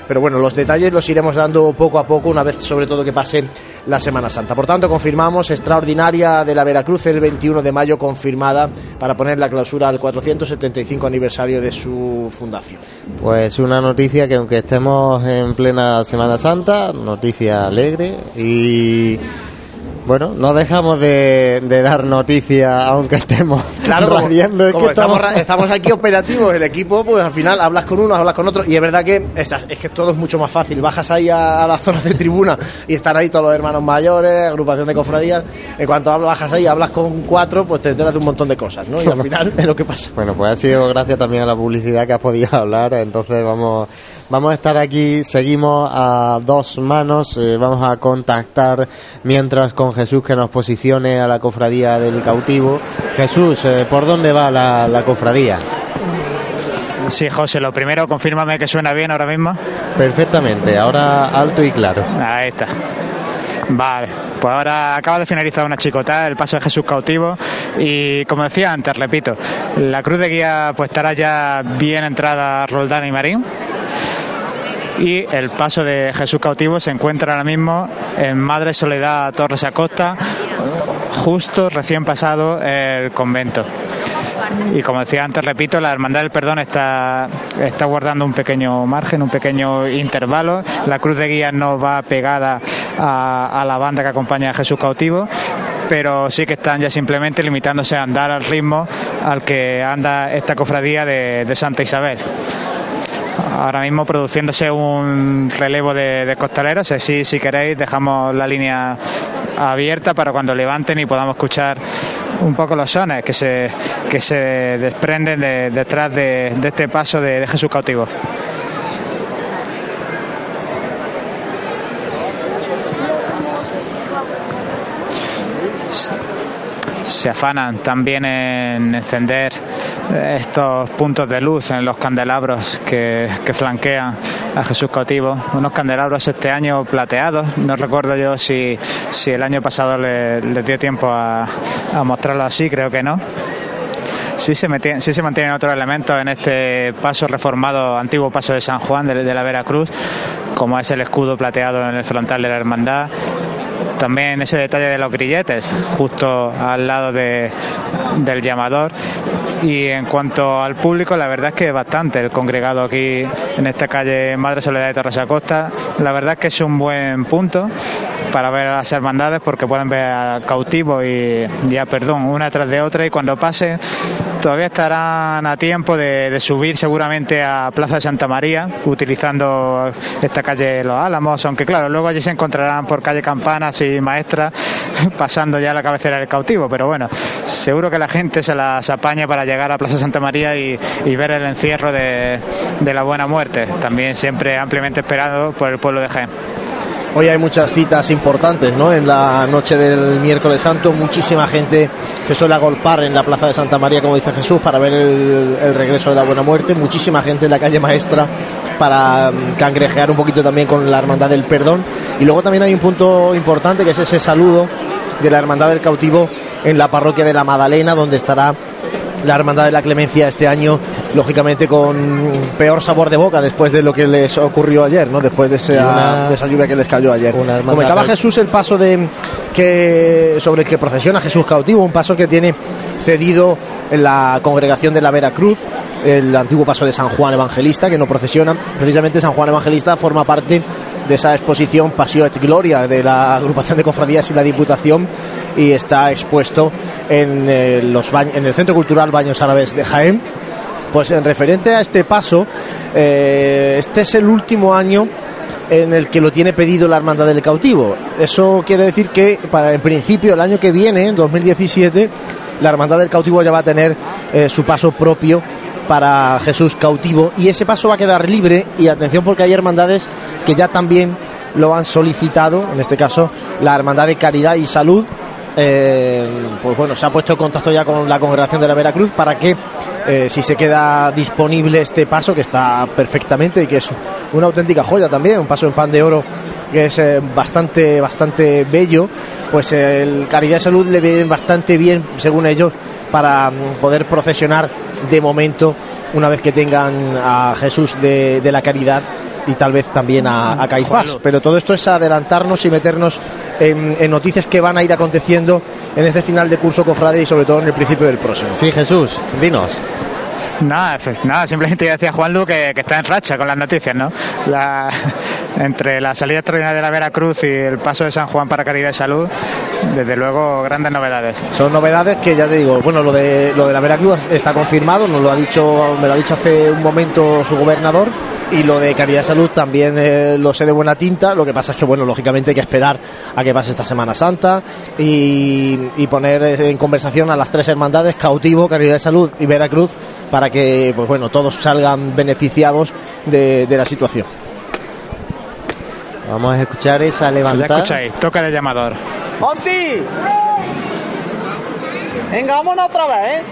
Pero bueno, los detalles los iremos dando poco a poco, una vez sobre todo que pase la Semana Santa. Por tanto, confirmamos extraordinaria de la Veracruz el 21 de mayo, confirmada para poner la clausura al 475 aniversario de su fundación. Pues una noticia que aunque estemos en plena Semana Santa, noticia alegre y bueno, no dejamos de, de dar noticia aunque estemos Claro, como, radiando, es como que estamos, aquí operativos, el equipo, pues al final hablas con uno, hablas con otro, y es verdad que es, es que todo es mucho más fácil. Bajas ahí a, a la zona de tribuna y están ahí todos los hermanos mayores, agrupación de cofradías. En cuanto hablas- bajas ahí, hablas con cuatro, pues te enteras de un montón de cosas, ¿no? Y al final es lo que pasa. Bueno, pues ha sido gracias también a la publicidad que has podido hablar, entonces vamos, vamos a estar aquí, seguimos a dos manos, eh, vamos a contactar mientras con Jesús que nos posicione a la cofradía del cautivo. Jesús, eh, ¿por dónde va la, la cofradía? Sí, José, lo primero, confírmame que suena bien ahora mismo. Perfectamente, ahora alto y claro. Ahí está. Vale, pues ahora acaba de finalizar una chicota, el paso de Jesús cautivo y como decía antes, repito, la cruz de guía pues estará ya bien entrada Roldán y Marín y el paso de Jesús cautivo se encuentra ahora mismo en Madre Soledad Torres Acosta, justo recién pasado el convento. Y como decía antes, repito, la Hermandad del Perdón está, está guardando un pequeño margen, un pequeño intervalo. La cruz de guía no va pegada a, la banda que acompaña a Jesús cautivo, pero sí que están ya simplemente limitándose a andar al ritmo al que anda esta cofradía de, Santa Isabel ahora mismo produciéndose un relevo de, de costaleros. Así, si queréis, dejamos la línea abierta para cuando levanten y podamos escuchar un poco los sones que se, que se desprenden detrás de, este paso de Jesús cautivo. Se afanan también en encender estos puntos de luz en los candelabros que, flanquean a Jesús cautivo. Unos candelabros este año plateados. No recuerdo yo si, si el año pasado les le dio tiempo a, a mostrarlo así, creo que no. Sí se, sí se mantienen otros elementos en este paso reformado, antiguo paso de San Juan de, la Veracruz, como es el escudo plateado en el frontal de la hermandad, también ese detalle de los grilletes justo al lado de, del llamador. Y en cuanto al público la verdad es que bastante el congregado aquí en esta calle Madre Soledad de Torres Acosta. La verdad es que es un buen punto para ver a las hermandades porque pueden ver a cautivo y ya perdón una tras de otra y cuando pase todavía estarán a tiempo de, subir seguramente a Plaza de Santa María utilizando esta calle Los Álamos aunque claro luego allí se encontrarán por calle Campanas y Maestra pasando ya la cabecera del cautivo pero bueno seguro que la gente se las apaña para llegar a Plaza Santa María y, ver el encierro de, de la buena muerte también siempre ampliamente esperado por el pueblo de Jaén Hoy hay muchas citas importantes, ¿no? En la noche del miércoles santo, muchísima gente que suele agolpar en la plaza de Santa María, como dice Jesús, para ver el, regreso de la Buena Muerte. Muchísima gente en la calle Maestra para mm, cangrejear un poquito también con la Hermandad del Perdón. Y luego también hay un punto importante que es ese saludo de la Hermandad del Cautivo en la parroquia de la Madalena, donde estará la Hermandad de la Clemencia este año, lógicamente con peor sabor de boca después de lo que les ocurrió ayer, ¿no? Después de esa, lluvia que les cayó ayer. Comentaba Jesús el paso de sobre el que procesiona Jesús cautivo, un paso que tiene cedido en la congregación de la Veracruz, el antiguo paso de San Juan Evangelista, que no procesiona. Precisamente San Juan Evangelista forma parte de esa exposición Pasio et Gloria de la agrupación de cofradías y la Diputación y está expuesto en, eh, los en el Centro Cultural Baños Árabes de Jaén. Pues en referente a este paso, eh, este es el último año en el que lo tiene pedido la Hermandad del Cautivo. Eso quiere decir que para en principio el año que viene, en 2017, la Hermandad del Cautivo ya va a tener eh, su paso propio para Jesús cautivo y ese paso va a quedar libre y atención porque hay hermandades que ya también lo han solicitado, en este caso la Hermandad de Caridad y Salud, eh, pues bueno, se ha puesto en contacto ya con la congregación de la Veracruz para que eh, si se queda disponible este paso, que está perfectamente y que es una auténtica joya también, un paso en pan de oro que es eh, bastante, bastante bello, pues el Caridad y Salud le viene bastante bien, según ellos, para mm, poder procesionar de momento una vez que tengan a Jesús de, la Caridad y tal vez también a, Caifás. Pero todo esto es adelantarnos y meternos en, en, noticias que van a ir aconteciendo en este final de curso cofrade y sobre todo en el principio del próximo. Sí, Jesús, dinos. Nada, nada, simplemente decía Juan Lu que, está en racha con las noticias, ¿no? entre la salida extraordinaria de la Veracruz y el paso de San Juan para Caridad y Salud, desde luego grandes novedades. Son novedades que ya te digo, bueno, lo de lo de la Veracruz está confirmado, nos lo ha dicho, me lo ha dicho hace un momento su gobernador y lo de Caridad y Salud también eh, lo sé de buena tinta, lo que pasa es que bueno, lógicamente hay que esperar a que pase esta Semana Santa y, y poner en conversación a las tres hermandades, Cautivo, Caridad y Salud y Veracruz para que pues bueno todos salgan beneficiados de, la situación. Vamos a escuchar esa levantada. Ya escucháis, toca de llamador. ¡Monty! Venga, vámonos otra vez, ¿eh?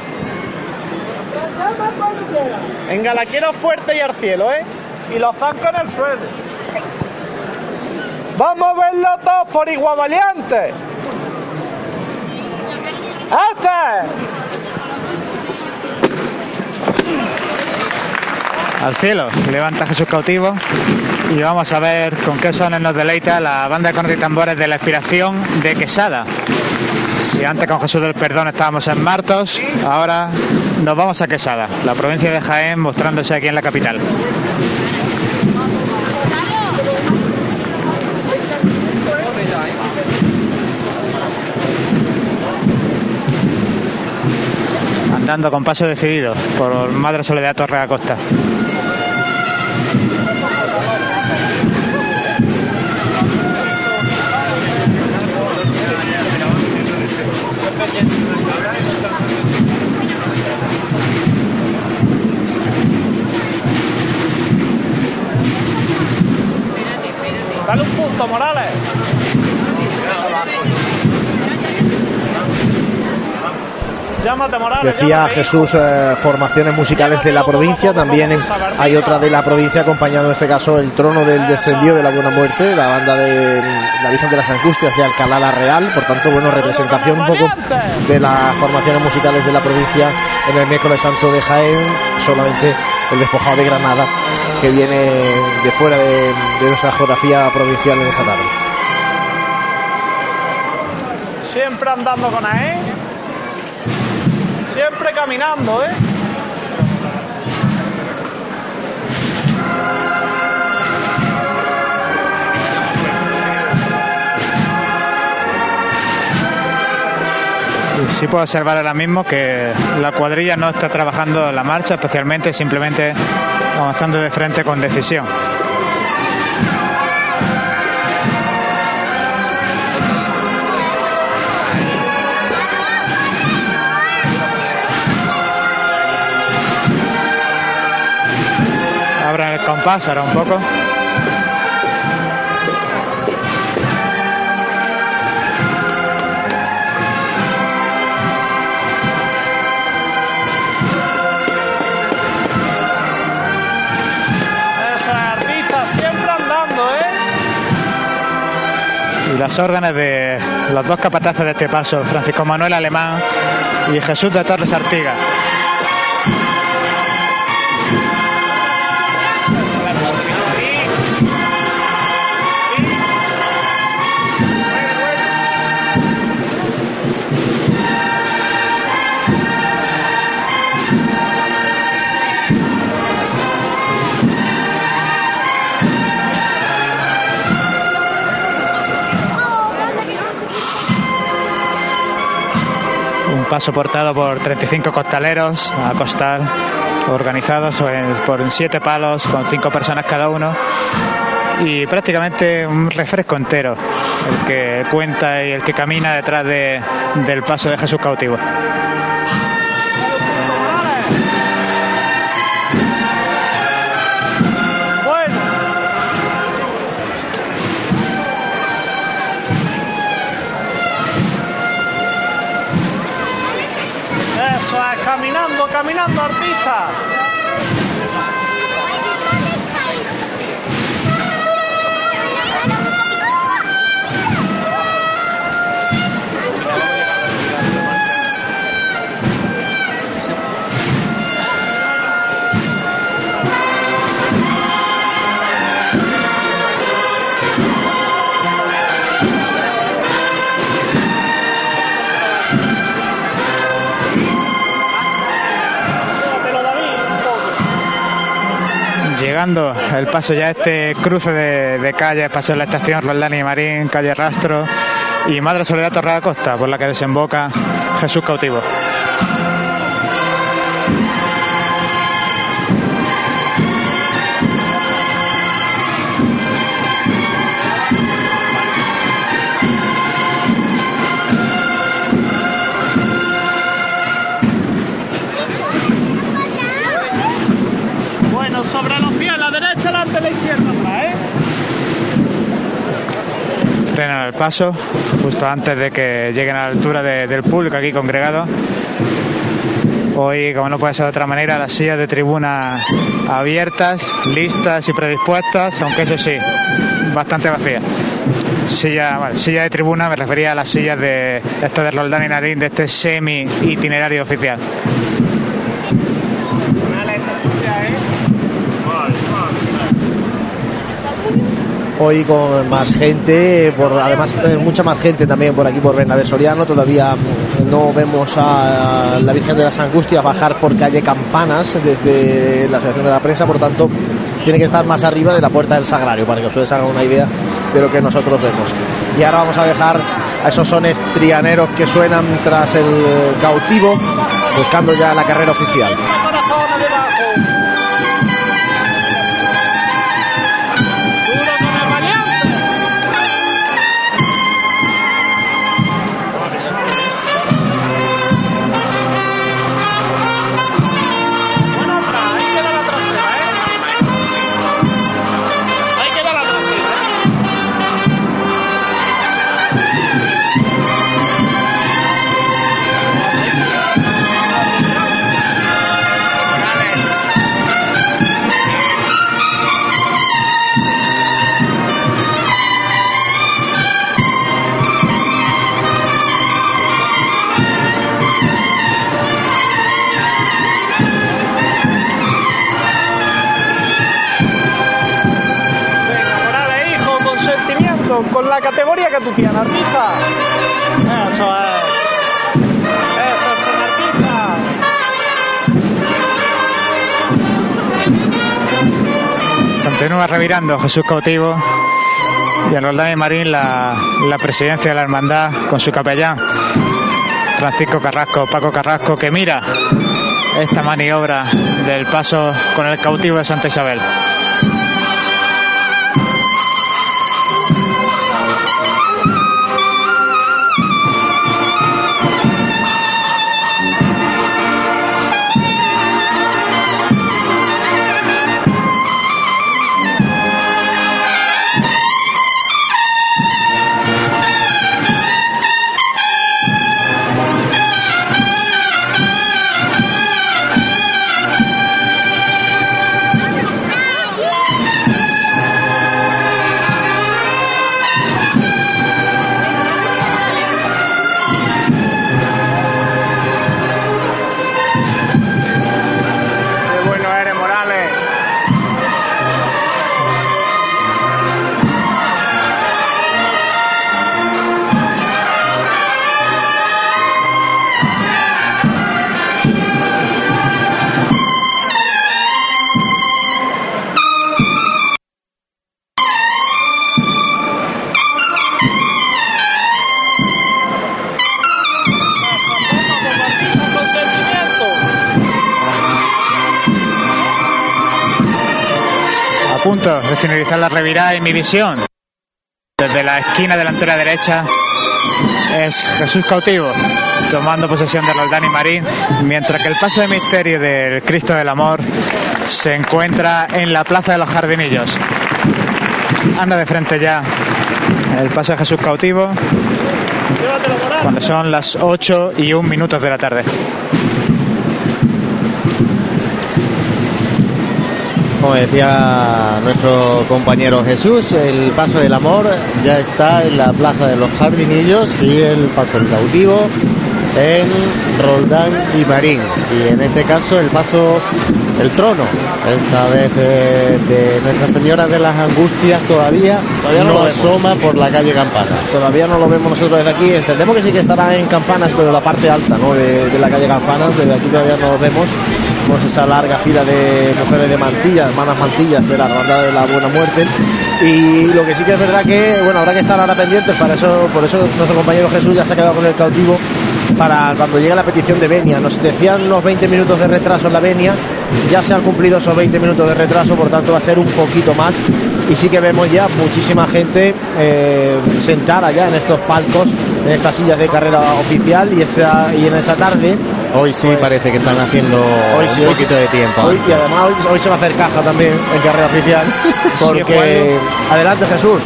Venga, la quiero fuerte y al cielo, ¿eh? Y los zancos en el suelo. Vamos a verlo todos por igual valiente. ¡Este! al cielo. Levanta a Jesús cautivo y vamos a ver con qué sones nos deleita la banda de cornetas y tambores de la inspiración de Quesada. Si antes con Jesús del Perdón estábamos en Martos, ahora nos vamos a Quesada, la provincia de Jaén mostrándose aquí en la capital. Andando con paso decidido por Madre Soledad Torre Acosta. Dale un punto, Morales. Decía Jesús eh, formaciones musicales de la provincia, también hay otra de la provincia acompañando en este caso el trono del descendido de la Buena Muerte, la banda de la Virgen de las Angustias de Alcalá la Real, por tanto, bueno, representación un poco de las formaciones musicales de la provincia en el miércoles santo de Jaén, solamente el despojado de Granada que viene de fuera de, de nuestra geografía provincial en esta tarde. Siempre andando con él. Siempre caminando, ¿eh? Sí puedo observar ahora mismo que la cuadrilla no está trabajando la marcha, especialmente simplemente avanzando de frente con decisión. Abran el compás ahora un poco. Eso es artista, siempre andando, ¿eh? Y las órdenes de los dos capataces de este paso, Francisco Manuel Alemán y Jesús de Torres Artiga. Paso portado por 35 costaleros a costal, organizados por siete palos con cinco personas cada uno. Y prácticamente un refresco entero, el que cuenta y el que camina detrás de- del paso de Jesús cautivo. Caminando, caminando, El paso ya este cruce de, de calles, paso de la estación Roldán y Marín, calle Rastro y Madre Soledad Torre de Costa, por la que desemboca Jesús cautivo. Frenan el paso justo antes de que lleguen a la altura de- del público aquí congregado. Hoy, como no puede ser de otra manera, las sillas de tribuna abiertas, listas y predispuestas, aunque eso sí, bastante vacías. Silla, silla de tribuna, me refería a las sillas de esta de Roldán y Narín, de este semi itinerario oficial. Hoy con más gente, por además eh, mucha más gente también por aquí por Bernabé Soriano. Todavía no vemos a la Virgen de las Angustias bajar por calle Campanas desde la Asociación de la Prensa, por tanto tiene que estar más arriba de la puerta del Sagrario para que ustedes hagan una idea de lo que nosotros vemos. Y ahora vamos a dejar a esos sones trianeros que suenan tras el cautivo buscando ya la carrera oficial. Con la categoría que tú tienes, artista. Eso es. Eso es, un artista. Continúa revirando Jesús Cautivo y a Roldán y Marín la, la presidencia de la hermandad con su capellán Francisco Carrasco, Paco Carrasco, que mira esta maniobra del paso con el cautivo de Santa Isabel. La revirada y mi visión desde la esquina delantera derecha es Jesús Cautivo tomando posesión de Roldán y Marín, mientras que el paso de misterio del Cristo del Amor se encuentra en la Plaza de los Jardinillos. Anda de frente ya el paso de Jesús Cautivo cuando son las 8 y 1 minutos de la tarde. Como decía nuestro compañero Jesús, el paso del amor ya está en la plaza de los jardinillos y el paso del cautivo en Roldán y Marín. Y en este caso el paso, el trono, esta vez de, de Nuestra Señora de las Angustias todavía, Todavía no asoma por la calle Campanas. Todavía no lo vemos nosotros desde aquí. Entendemos que sí que estará en Campanas, pero la parte alta ¿no? de, de la calle Campanas. Desde aquí todavía no lo vemos. Vemos esa larga fila de mujeres de mantillas, hermanas mantillas de la Hermandad de la Buena Muerte. Y lo que sí que es verdad que, bueno, habrá que estar ahora pendientes. Para eso, por eso nuestro compañero Jesús ya se ha quedado con el cautivo para cuando llegue la petición de Venia. Nos decían los 20 minutos de retraso en la Venia, ya se han cumplido esos 20 minutos de retraso, por tanto va a ser un poquito más. Y sí que vemos ya muchísima gente eh, sentada ya en estos palcos, en estas sillas de carrera oficial y, y en esta tarde. Hoy sí pues, parece que están haciendo Hoy sí, un hoy poquito sí. de tiempo. Hoy, y además hoy, hoy se va a hacer caja también en carrera oficial. Porque. Adelante, Jesús.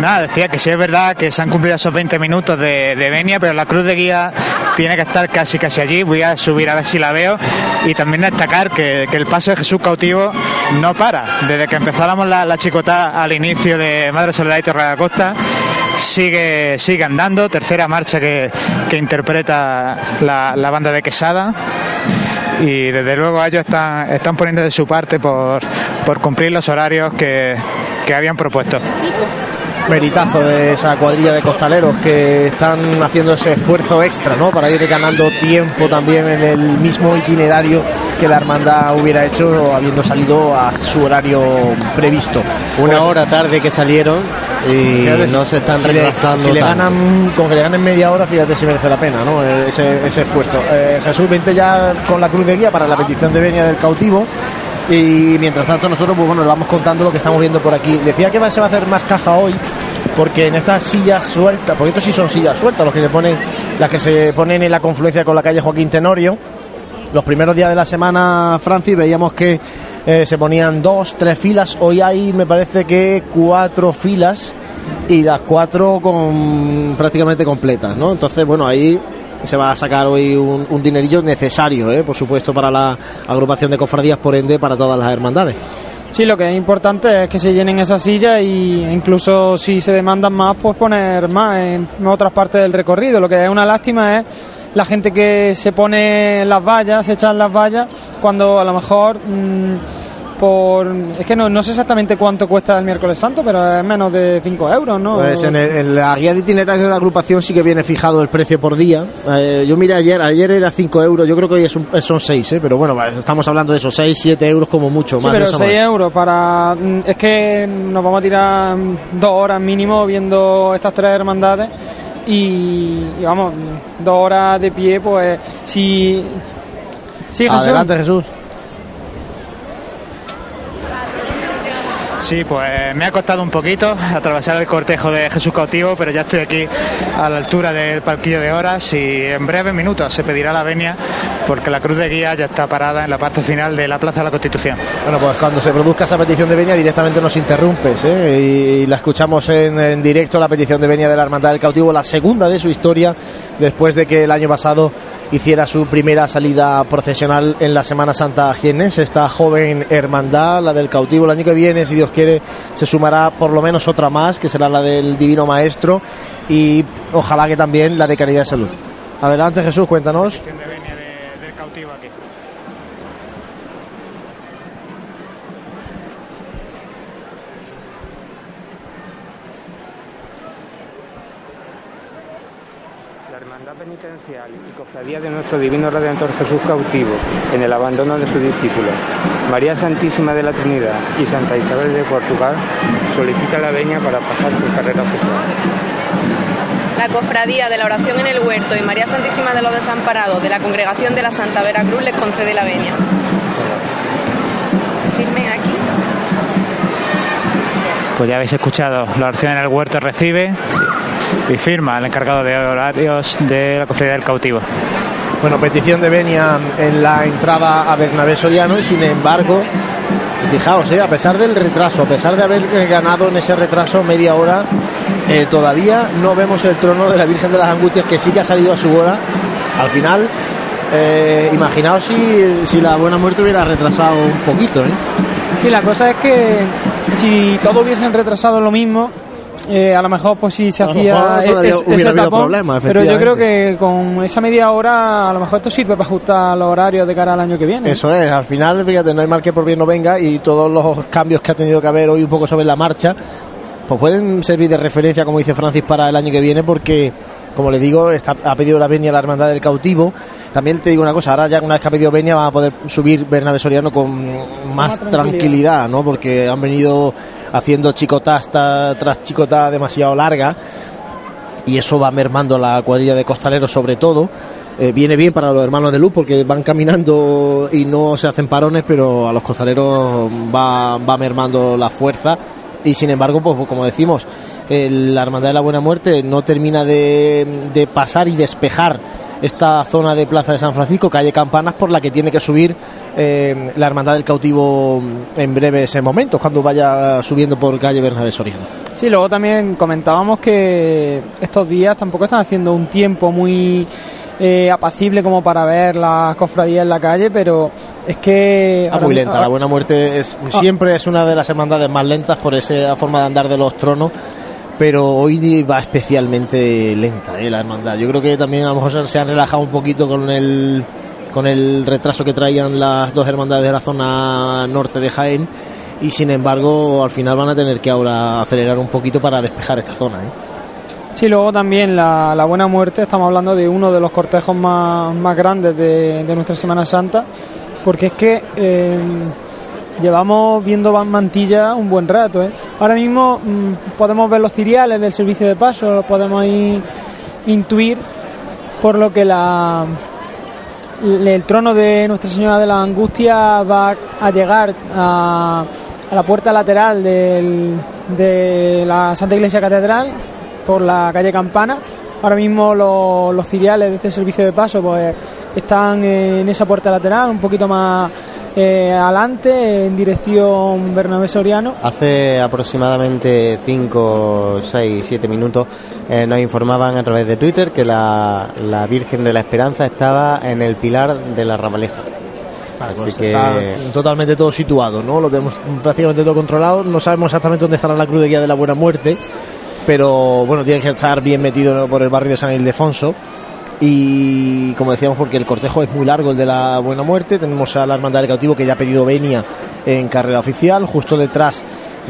Nada, decía que sí es verdad que se han cumplido esos 20 minutos de, de venia, pero la cruz de guía tiene que estar casi casi allí. Voy a subir a ver si la veo. Y también destacar que, que el paso de Jesús cautivo no para. Desde que empezáramos la, la chicotá al inicio de Madre Soledad y Torre de la Costa, sigue, sigue andando. Tercera marcha que, que interpreta la, la banda de Quesada. Y desde luego ellos están, están poniendo de su parte por, por cumplir los horarios que, que habían propuesto. Meritazo de esa cuadrilla de costaleros que están haciendo ese esfuerzo extra, ¿no? Para ir ganando tiempo también en el mismo itinerario que la hermandad hubiera hecho habiendo salido a su horario previsto. Una hora tarde que salieron y Fíjate, no se están si le- Si le ganan, con que le ganen media hora, fíjate si merece la pena, ¿no? Ese, ese esfuerzo. Eh, Jesús, vente ya con la cruz de guía para la petición de venia del cautivo. Y mientras tanto nosotros, pues bueno, le vamos contando lo que estamos viendo por aquí. Decía que se va a hacer más caja hoy, porque en estas sillas sueltas, porque estos sí son sillas sueltas, los que se ponen, las que se ponen en la confluencia con la calle Joaquín Tenorio. Los primeros días de la semana, Francis, veíamos que eh, se ponían dos, tres filas. Hoy hay, me parece que cuatro filas y las cuatro con prácticamente completas, ¿no? Entonces, bueno, ahí se va a sacar hoy un, dinerillo necesario, ¿eh? por supuesto, para la agrupación de cofradías, por ende, para todas las hermandades. Sí, lo que es importante es que se llenen esas sillas y incluso si se demandan más, pues poner más en otras partes del recorrido. Lo que es una lástima es la gente que se pone las vallas, se echan las vallas, cuando a lo mejor mm, por... Es que no, no sé exactamente cuánto cuesta el miércoles santo, pero es menos de 5 euros, ¿no? Pues en, el- en la guía de itinerarios de la agrupación sí que viene fijado el precio por día. Eh, yo miré ayer, ayer era 5 euros, yo creo que hoy es un- son 6, ¿eh? pero bueno, estamos hablando de esos 6, 7 euros como mucho. Sí, más pero eso no 6 es. euros para... mm, Es que nos vamos a tirar dos horas mínimo viendo estas tres hermandades y, y vamos, dos horas de pie, pues si... Sí, Jesús. Adelante, Jesús. Sí, pues me ha costado un poquito atravesar el cortejo de Jesús Cautivo, pero ya estoy aquí a la altura del palquillo de horas y en breves minutos se pedirá la venia porque la cruz de guía ya está parada en la parte final de la Plaza de la Constitución. Bueno, pues cuando se produzca esa petición de venia directamente nos interrumpes ¿eh? y, la escuchamos en, en directo, la petición de venia de la Hermandad del Cautivo, la segunda de su historia, después de que el año pasado hiciera su primera salida procesional en la Semana Santa Jienense. Esta joven hermandad, la del Cautivo, el año que viene, si Dios quiere, se sumará por lo menos otra más, que será la del Divino Maestro y ojalá que también la de Caridad de Salud. Adelante Jesús, cuéntanos. del cautivo aquí. La Hermandad Penitencial Cofradía de nuestro Divino Redentor Jesús cautivo en el abandono de sus discípulos, María Santísima de la Trinidad y Santa Isabel de Portugal solicita la veña para pasar su carrera oficial. La Cofradía de la Oración en el Huerto y María Santísima de los Desamparados de la Congregación de la Santa Veracruz les concede la venia. Firmen aquí. Pues ya habéis escuchado, la oración en el huerto recibe y firma el encargado de horarios de la cofradía del cautivo. Bueno, petición de venia en la entrada a Bernabé Soriano y sin embargo, fijaos, eh, a pesar del retraso, a pesar de haber eh, ganado en ese retraso media hora, eh, todavía no vemos el trono de la Virgen de las Angustias que sí que ha salido a su hora. Al final, eh, imaginaos si, si la Buena Muerte hubiera retrasado un poquito. ¿eh? Sí, la cosa es que si todos hubiesen retrasado lo mismo, eh, a lo mejor pues sí se hacía e- es- ese tapón, pero yo creo que con esa media hora a lo mejor esto sirve para ajustar los horarios de cara al año que viene. Eso es, al final, fíjate, no hay mal que por bien no venga y todos los cambios que ha tenido que haber hoy un poco sobre la marcha, pues pueden servir de referencia, como dice Francis, para el año que viene porque, como le digo, está- ha pedido la venia a la Hermandad del Cautivo. También te digo una cosa, ahora ya una vez que ha pedido venia van a poder subir Bernabé Soriano con más tranquilidad. tranquilidad, ¿no? Porque han venido haciendo chicotas ta- tras chicota demasiado larga y eso va mermando la cuadrilla de costaleros sobre todo. Eh, viene bien para los hermanos de luz porque van caminando y no se hacen parones, pero a los costaleros va, va mermando la fuerza y sin embargo, pues como decimos, el- la Hermandad de la Buena Muerte no termina de pasar y despejar esta zona de Plaza de San Francisco, calle Campanas, por la que tiene que subir eh, la Hermandad del Cautivo en breves momentos, cuando vaya subiendo por calle Bernabé Soriano. Sí, luego también comentábamos que estos días tampoco están haciendo un tiempo muy eh, apacible como para ver las cofradías en la calle, pero es que... Ah, muy lenta, ahora- la Buena Muerte es, siempre es una de las hermandades más lentas por esa forma de andar de los tronos, pero hoy va especialmente lenta ¿eh? la hermandad. Yo creo que también a lo mejor se- han relajado un poquito con el con el retraso que traían las dos hermandades de la zona norte de Jaén y sin embargo al final van a tener que ahora acelerar un poquito para despejar esta zona. ¿eh? Sí, luego también la, la Buena Muerte, estamos hablando de uno de los cortejos más, más grandes de, de nuestra Semana Santa, porque es que eh, llevamos viendo Mantilla un buen rato, ¿eh? Ahora mismo mm, podemos ver los ciriales del servicio de paso, lo podemos ahí intuir, por lo que la, el trono de Nuestra Señora de la Angustia va a llegar a, a la puerta lateral del- de la Santa Iglesia Catedral por la calle Campana. Ahora mismo los, los ciriales de este servicio de paso pues están en esa puerta lateral, un poquito más eh, adelante, en dirección Bernabé Soriano. Hace aproximadamente 5, 6, 7 minutos eh, nos informaban a través de Twitter que la, la Virgen de la Esperanza estaba en el pilar de la Ramaleja. Así Pues que Está totalmente todo situado, ¿no? Lo tenemos prácticamente todo controlado. No sabemos exactamente dónde estará la cruz de guía de la Buena Muerte, pero bueno, tiene que estar bien metido ¿no? por el barrio de San Ildefonso. Y como decíamos, porque el cortejo es muy largo, el de la Buena Muerte. Tenemos a la Hermandad del Cautivo que ya ha pedido venia en carrera oficial. Justo detrás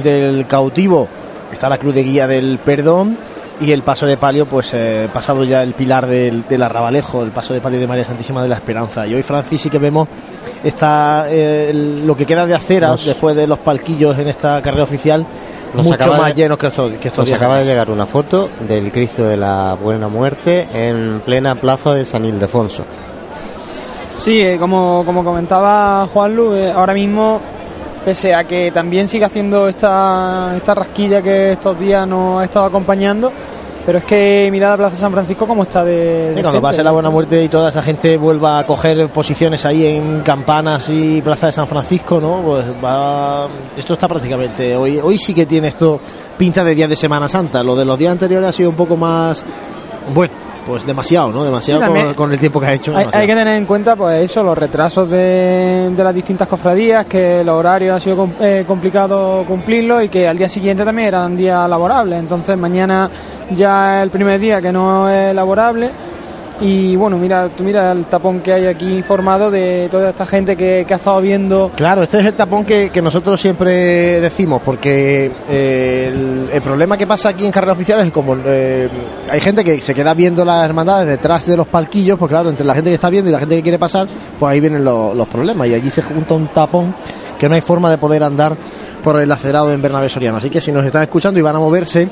del cautivo está la cruz de guía del Perdón. Y el paso de palio, pues eh, pasado ya el pilar del, del arrabalejo, el paso de palio de María Santísima de la Esperanza. Y hoy, Francis, sí que vemos está eh, lo que queda de acera Nos- después de los palquillos en esta carrera oficial Nos mucho más de- llenos que estos, que estos nos días. acaba de llegar una foto del Cristo de la Buena Muerte en plena plaza de San Ildefonso. Sí, eh, como, como comentaba Juanlu, eh, ahora mismo, pese a que también sigue haciendo esta, esta rasquilla que estos días nos ha estado acompañando, pero es que mira la Plaza San Francisco como está de... de Sí, cuando gente. pase la buena muerte y toda esa gente vuelva a coger posiciones ahí en campanas y plaza de San Francisco, ¿no? Pues va. Esto está prácticamente. Hoy, hoy sí que tiene esto pinta de día de Semana Santa. Lo de los días anteriores ha sido un poco más. Bueno, pues demasiado, ¿no? Demasiado Sí, con, con el tiempo que ha hecho. Hay, que tener en cuenta, pues eso, los retrasos de, de las distintas cofradías, que los horarios ha sido com- eh, complicado cumplirlos y que al día siguiente también eran días laborables. Entonces mañana ya el primer día que no es laborable. Y bueno, mira, tú mira el tapón que hay aquí formado de toda esta gente que, que ha estado viendo Claro, este es el tapón que, que nosotros siempre decimos, porque eh, el, problema que pasa aquí en carrera oficial es como eh, hay gente que se queda viendo las hermandades detrás de los palquillos, pues claro, entre la gente que está viendo y la gente que quiere pasar, pues ahí vienen los, problemas y allí se junta un tapón que no hay forma de poder andar por el acerado en Bernabé Soriano. Así que si nos están escuchando y van a moverse,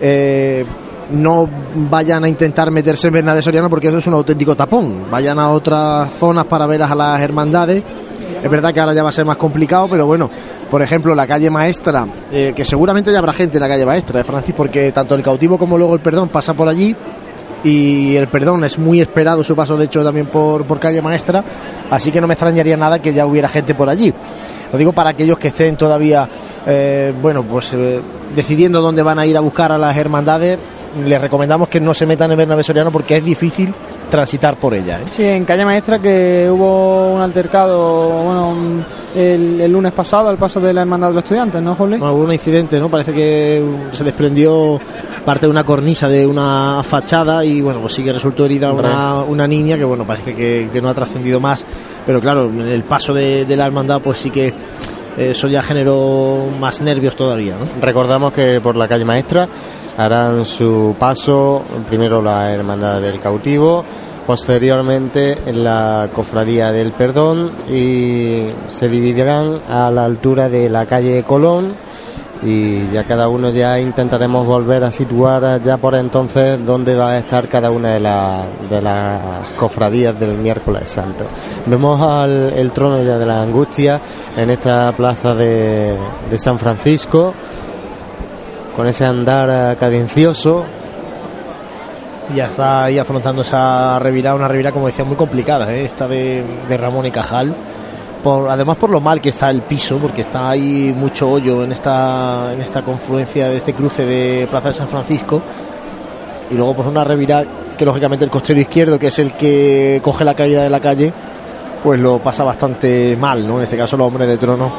eh, no vayan a intentar meterse en Bernabé Soriano porque eso es un auténtico tapón. Vayan a otras zonas para ver a las hermandades. Es verdad que ahora ya va a ser más complicado, pero bueno, por ejemplo, la calle maestra, eh, que seguramente ya habrá gente en la calle maestra, ¿eh, Francis? Porque tanto el cautivo como luego el perdón pasa por allí y el perdón es muy esperado su paso, de hecho, también por, por calle maestra, así que no me extrañaría nada que ya hubiera gente por allí. Lo digo para aquellos que estén todavía, eh, bueno, pues eh, decidiendo dónde van a ir a buscar a las hermandades, les recomendamos que no se metan en Bernabé Soriano porque es difícil transitar por ella. ¿eh? Sí, en calle maestra que hubo un altercado bueno, un- el, el lunes pasado al paso de la hermandad de los estudiantes, ¿no, Jolín? Bueno, hubo un incidente, ¿no? Parece que se desprendió parte de una cornisa de una fachada y bueno, pues sí que resultó herida una, una niña que bueno, parece que, que no ha trascendido más, pero claro, en el paso de, de la hermandad pues sí que eso ya generó más nervios todavía, ¿no? Recordamos que por la calle Maestra harán su paso primero la Hermandad del Cautivo, posteriormente la Cofradía del Perdón y se dividirán a la altura de la calle Colón y ya cada uno ya intentaremos volver a situar ya por entonces dónde va a estar cada una de, la- de las cofradías del miércoles santo. Vemos al el trono ya de la angustia en esta plaza de, San Francisco con ese andar eh, cadencioso ya está ahí afrontando esa revirada, una revirada como decía muy complicada, ¿eh? esta de Ramón y Cajal. Por, además por lo mal que está el piso, porque está ahí mucho hoyo en esta, en esta confluencia de este cruce de Plaza de San Francisco. Y luego pues una revirada que lógicamente el costero izquierdo, que es el que coge la caída de la calle, pues lo pasa bastante mal, ¿no? En este caso los hombres de trono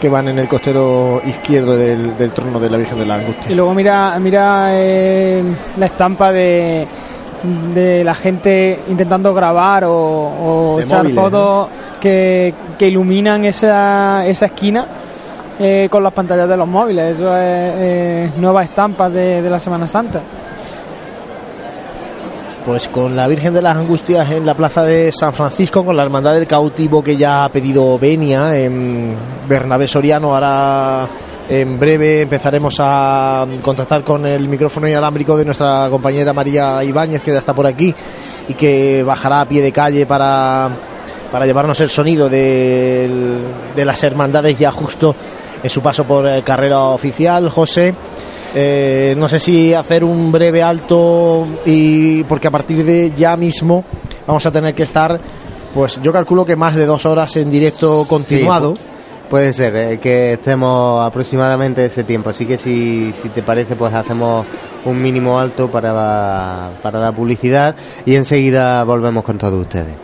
que van en el costero izquierdo del, del trono de la Virgen de la Angustia. Y luego mira, mira eh, la estampa de, de la gente intentando grabar o, o echar móviles, fotos que, que iluminan esa, esa esquina eh, con las pantallas de los móviles. Eso es eh, nuevas estampas de, de la Semana Santa. Pues con la Virgen de las Angustias en la plaza de San Francisco, con la Hermandad del Cautivo que ya ha pedido venia en Bernabé Soriano, ahora En breve empezaremos a contactar con el micrófono inalámbrico de nuestra compañera María Ibáñez, que ya está por aquí y que bajará a pie de calle para, para llevarnos el sonido del- de las hermandades ya justo en su paso por eh, carrera oficial. José, eh, no sé si hacer un breve alto y porque a partir de ya mismo vamos a tener que estar, pues yo calculo que más de dos horas en directo continuado. Sí, puede ser eh, que estemos aproximadamente ese tiempo. Así que si, si te parece, pues hacemos un mínimo alto para para la publicidad y enseguida volvemos con todos ustedes.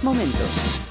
momentos.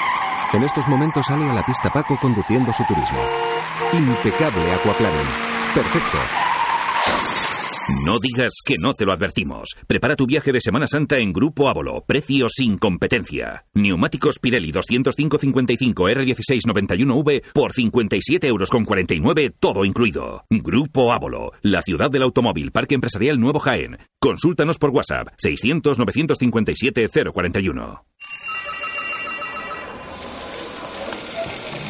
En estos momentos sale a la pista Paco conduciendo su turismo. Impecable aquaplaning. Perfecto. No digas que no te lo advertimos. Prepara tu viaje de Semana Santa en Grupo Ávolo. Precio sin competencia. Neumáticos Pirelli 205-55 R1691V por 57 euros con 49, todo incluido. Grupo Ávolo, la ciudad del automóvil, Parque Empresarial Nuevo Jaén. Consúltanos por WhatsApp 600-957-041.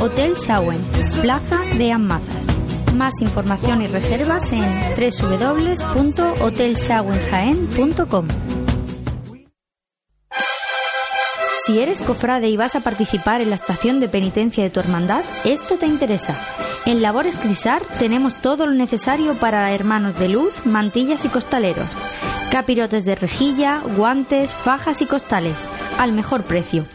Hotel Shawen, Plaza de Amazas. Más información y reservas en www.hotelshawenjaen.com. Si eres cofrade y vas a participar en la estación de penitencia de tu hermandad, esto te interesa. En Labores Crisar tenemos todo lo necesario para hermanos de luz, mantillas y costaleros. Capirotes de rejilla, guantes, fajas y costales, al mejor precio.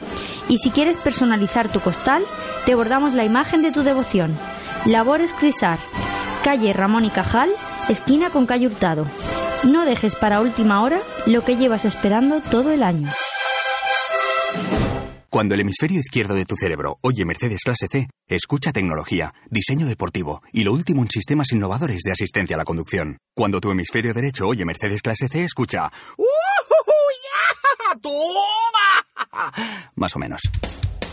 Y si quieres personalizar tu costal, te bordamos la imagen de tu devoción. Labores Crisar, calle Ramón y Cajal, esquina con calle Hurtado. No dejes para última hora lo que llevas esperando todo el año. Cuando el hemisferio izquierdo de tu cerebro oye Mercedes clase C, escucha tecnología, diseño deportivo y lo último en sistemas innovadores de asistencia a la conducción. Cuando tu hemisferio derecho oye Mercedes clase C, escucha ¡Toma! Más o menos.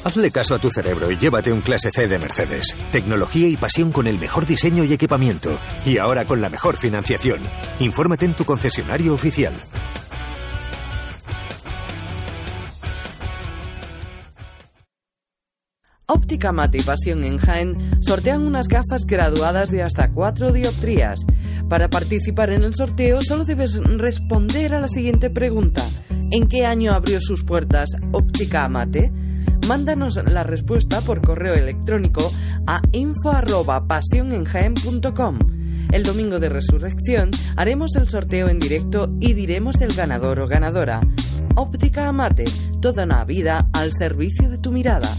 Hazle caso a tu cerebro y llévate un clase C de Mercedes. Tecnología y pasión con el mejor diseño y equipamiento. Y ahora con la mejor financiación. Infórmate en tu concesionario oficial. Óptica Mate y Pasión en Jaén sortean unas gafas graduadas de hasta 4 dioptrías. Para participar en el sorteo solo debes responder a la siguiente pregunta. ¿En qué año abrió sus puertas Óptica Amate? Mándanos la respuesta por correo electrónico a info@pasionenjaen.com. El domingo de resurrección haremos el sorteo en directo y diremos el ganador o ganadora. Óptica Amate, toda una vida al servicio de tu mirada.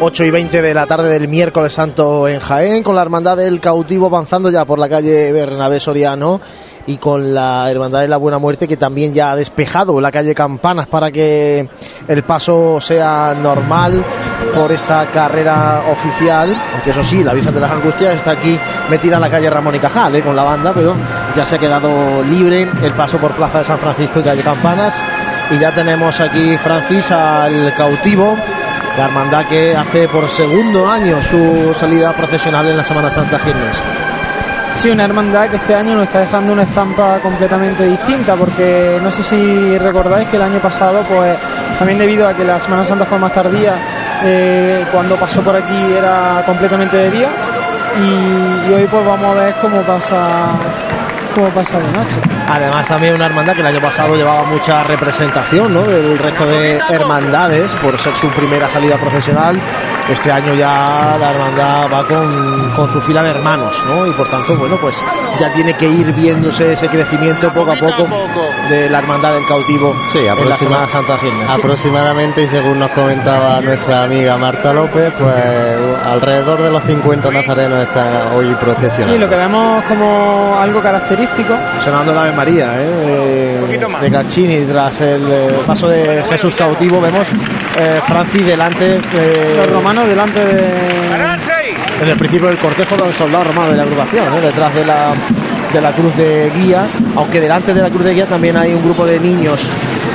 Ocho y 20 de la tarde del miércoles santo en Jaén, con la Hermandad del Cautivo avanzando ya por la calle Bernabé Soriano y con la Hermandad de la Buena Muerte que también ya ha despejado la calle Campanas para que el paso sea normal por esta carrera oficial, aunque eso sí, la Virgen de las Angustias está aquí metida en la calle Ramón y Cajal ¿eh? con la banda, pero ya se ha quedado libre el paso por Plaza de San Francisco y calle Campanas y ya tenemos aquí Francis al cautivo la hermandad que hace por segundo año su salida procesional en la Semana Santa Girnes. Sí, una hermandad que este año nos está dejando una estampa completamente distinta, porque no sé si recordáis que el año pasado, pues también debido a que la Semana Santa fue más tardía, eh, cuando pasó por aquí era completamente de día, y, y hoy pues vamos a ver cómo pasa cómo pasa de noche. Además también una hermandad que el año pasado llevaba mucha representación ¿no? del resto de hermandades por ser su primera salida profesional. Este año ya la hermandad va con, con su fila de hermanos ¿no? y por tanto bueno pues ya tiene que ir viéndose ese crecimiento poco a poco de la hermandad del cautivo Sí, en la Semana Santa. Aproximadamente, y según nos comentaba nuestra amiga Marta López, pues alrededor de los 50 nazarenos están hoy procesionando. Sí, lo que vemos como algo característico. Sonando la Ave María, ¿eh? de, de Caccini tras el eh, paso de Jesús cautivo vemos eh, Francis delante eh, Los romanos delante de. en el principio del cortejo de los soldados romanos de la agrupación, ¿eh? detrás de la, de la cruz de guía, aunque delante de la cruz de guía también hay un grupo de niños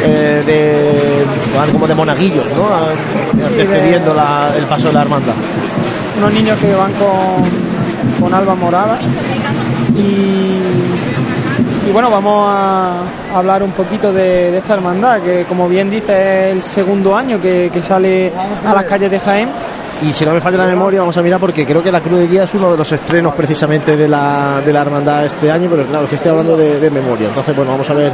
eh, de, van como de monaguillos, ¿no? Antecediendo la- el paso de la hermandad. unos niños que van con, con albas moradas y, y bueno, vamos a hablar un poquito de, esta hermandad, que como bien dice es el segundo año que, sale a las calles de Jaén. Y si no me falla la memoria, vamos a mirar porque creo que la Cruz de Guía es uno de los estrenos precisamente de la, de la hermandad este año, pero claro, que estoy hablando de, de memoria. Entonces, bueno, vamos a ver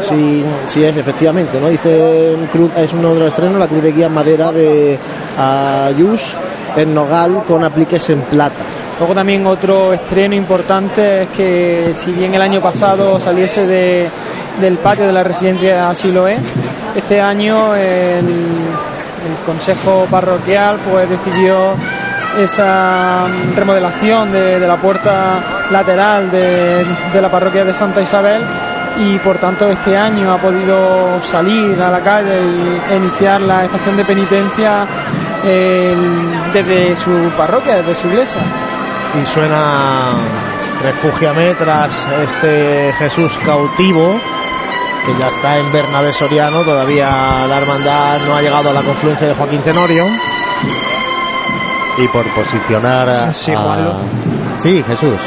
si, si es efectivamente, ¿no? Dice Cruz, es uno de los estrenos, la Cruz de Guía en madera de Ayus en Nogal con apliques en plata. Luego también otro estreno importante es que si bien el año pasado saliese de, del patio de la residencia Siloé, este año el, Consejo Parroquial pues decidió esa remodelación de, la puerta lateral de, de la parroquia de Santa Isabel y por tanto este año ha podido salir a la calle y iniciar la estación de penitencia el- desde su parroquia, desde su iglesia. Y suena Refúgiame tras este Jesús cautivo que ya está en Bernabé Soriano. Todavía la hermandad no ha llegado a la confluencia de Joaquín Tenorio. Y por posicionar a... Sí, a-. Sí, Jesús.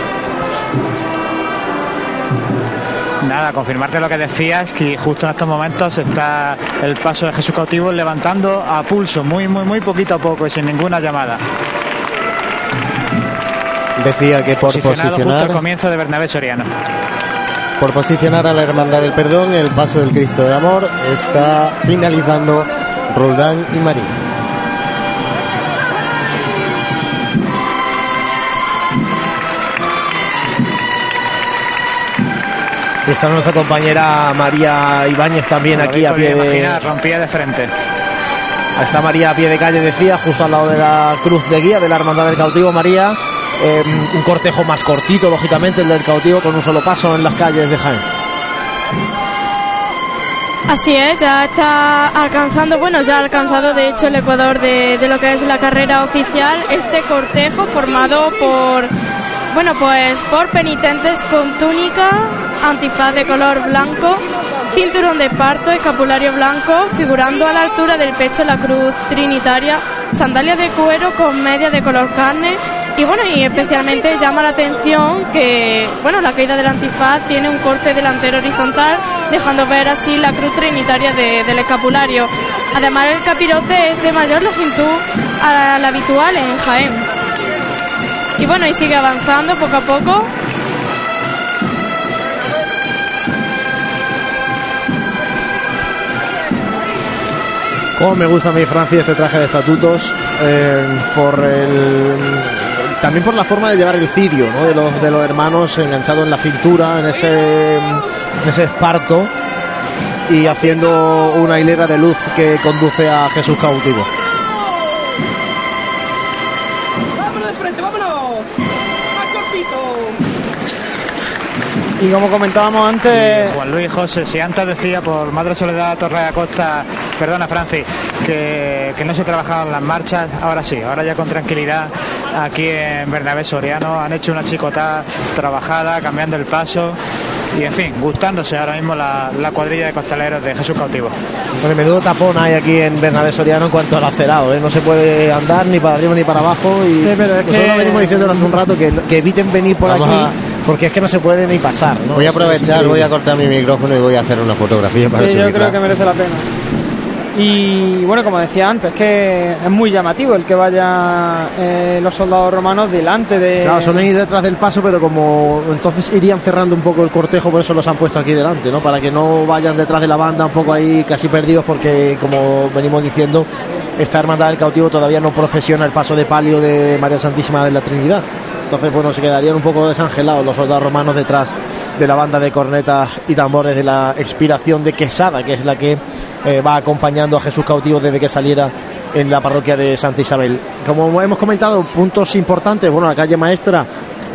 Nada, confirmarte lo que decías, que justo en estos momentos está el paso de Jesús cautivo levantando a pulso, muy, muy, muy poquito a poco y sin ninguna llamada. Decía que por Posicionado justo posicionar... al comienzo de Bernabé Soriano. Por posicionar a la Hermandad del Perdón, el paso del Cristo del Amor está finalizando Roldán y Marín. Y está nuestra compañera María Ibáñez también aquí a pie de. Imaginar, rompía de frente. Ahí está María a pie de calle, decía, justo al lado de la cruz de guía de la Hermandad del Cautivo. María, eh, un cortejo más cortito, lógicamente, el del cautivo, con un solo paso en las calles de Jaén. Así es, ya está alcanzando, bueno, ya ha alcanzado de hecho el Ecuador de, de lo que es la carrera oficial, este cortejo formado por, bueno, pues por penitentes con túnica, antifaz de color blanco, cinturón de parto, escapulario blanco, figurando a la altura del pecho la cruz trinitaria, sandalias de cuero con media de color carne y bueno, y especialmente llama la atención que, bueno, la caída del antifaz tiene un corte delantero horizontal, dejando ver así la cruz trinitaria de- del escapulario. Además, el capirote es de mayor longitud a la habitual en Jaén. Y bueno, y sigue avanzando poco a poco. Cómo me gusta a mí, Francia, este traje de estatutos, eh, por el, también por la forma de llevar el cirio ¿no? de, los, de los hermanos enganchado en la cintura, en ese, en ese esparto, y haciendo una hilera de luz que conduce a Jesús cautivo. Y como comentábamos antes, Juan Luis José, si antes decía por Madre Soledad Torre de Acosta, perdona Francis, que, que no se trabajaban las marchas, ahora sí, ahora ya con tranquilidad aquí en Bernabé Soriano han hecho una chicota trabajada, cambiando el paso y en fin, gustándose ahora mismo la, la cuadrilla de costaleros de Jesús Cautivo. Bueno, menudo tapón hay aquí en Bernabé Soriano en cuanto al acerado, ¿eh? no se puede andar ni para arriba ni para abajo y Sí, pero es nosotros que- lo venimos diciendo durante un rato que, que eviten venir por Vamos aquí a- porque es que no se puede ni pasar. ¿no? Voy a aprovechar, voy a cortar mi micrófono y voy a hacer una fotografía para sí, yo creo que merece la pena. Y bueno, como decía antes, que es muy llamativo el que vayan eh, los soldados romanos delante de... Claro, son ir detrás del paso, pero como entonces irían cerrando un poco el cortejo, por eso los han puesto aquí delante, ¿no? Para que no vayan detrás de la banda un poco ahí casi perdidos, porque como venimos diciendo, esta hermandad del cautivo todavía no procesiona el paso de palio de María Santísima de la Trinidad. Entonces, bueno, se quedarían un poco desangelados los soldados romanos detrás de la banda de cornetas y tambores de la expiración de Quesada, que es la que eh, va acompañando a Jesús cautivo desde que saliera en la parroquia de Santa Isabel. Como hemos comentado, puntos importantes, bueno, la calle maestra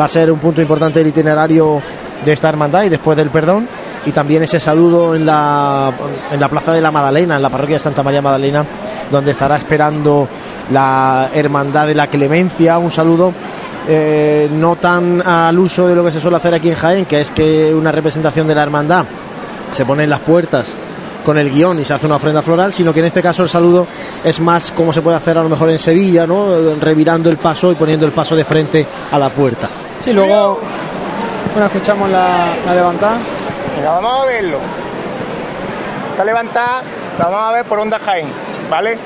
va a ser un punto importante del itinerario de esta hermandad y después del perdón. Y también ese saludo en la, en la plaza de la Madalena, en la parroquia de Santa María Magdalena, donde estará esperando la hermandad de la clemencia, un saludo eh, no tan al uso de lo que se suele hacer aquí en Jaén, que es que una representación de la hermandad se pone en las puertas con el guion y se hace una ofrenda floral, sino que en este caso el saludo es más como se puede hacer a lo mejor en Sevilla, ¿no? revirando el paso y poniendo el paso de frente a la puerta. Sí, luego, bueno, escuchamos la, la levantada. Venga, vamos a verlo. Está levantada, la vamos a ver por Onda Jaén, ¿vale?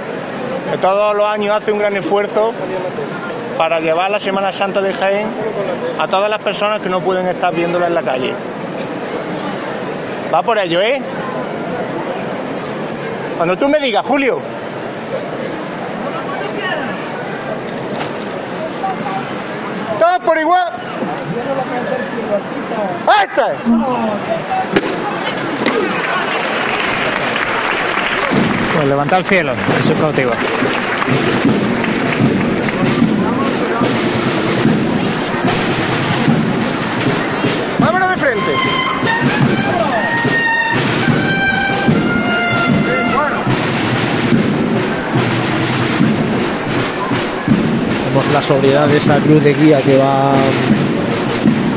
Todos los años hace un gran esfuerzo para llevar la Semana Santa de Jaén a todas las personas que no pueden estar viéndola en la calle. Va por ello, ¿eh? Cuando tú me digas, Julio. Todos por igual. ¡Este! Pues levanta el cielo, Jesús cautivo. Vámonos de frente. Vemos la sobriedad de esa cruz de guía que va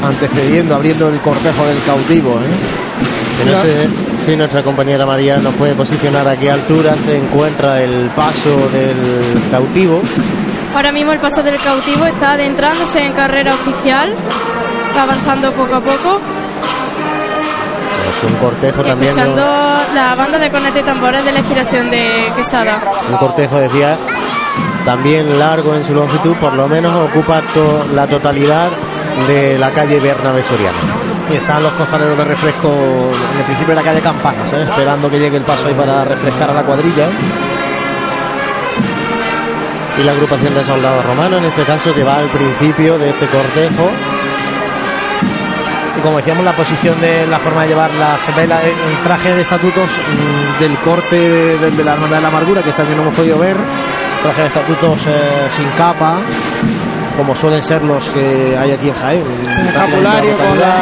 antecediendo, abriendo el cortejo del cautivo. ¿eh? Que no sé si nuestra compañera María nos puede posicionar a qué altura se encuentra el paso del cautivo. Ahora mismo el paso del cautivo está adentrándose en carrera oficial, va avanzando poco a poco, Es un cortejo también. escuchando ¿no? la banda de cornetas y tambores de la inspiración de Quesada. Un cortejo, decía, también largo en su longitud, por lo menos ocupa to- la totalidad de la calle Bernabé Soriano. Y están los costaleros de refresco en el principio de la calle Campanas, ¿eh? esperando que llegue el paso ahí para refrescar a la cuadrilla. Y la agrupación de soldados romanos, en este caso, que va al principio de este cortejo. Y como decíamos, la posición de la forma de llevar las velas, el traje de estatutos mm, del corte de, de la Hermandad de la Amargura, que este año no hemos podido ver. Traje de estatutos eh, sin capa, como suelen ser los que hay aquí en Jaén. El escapulario con la,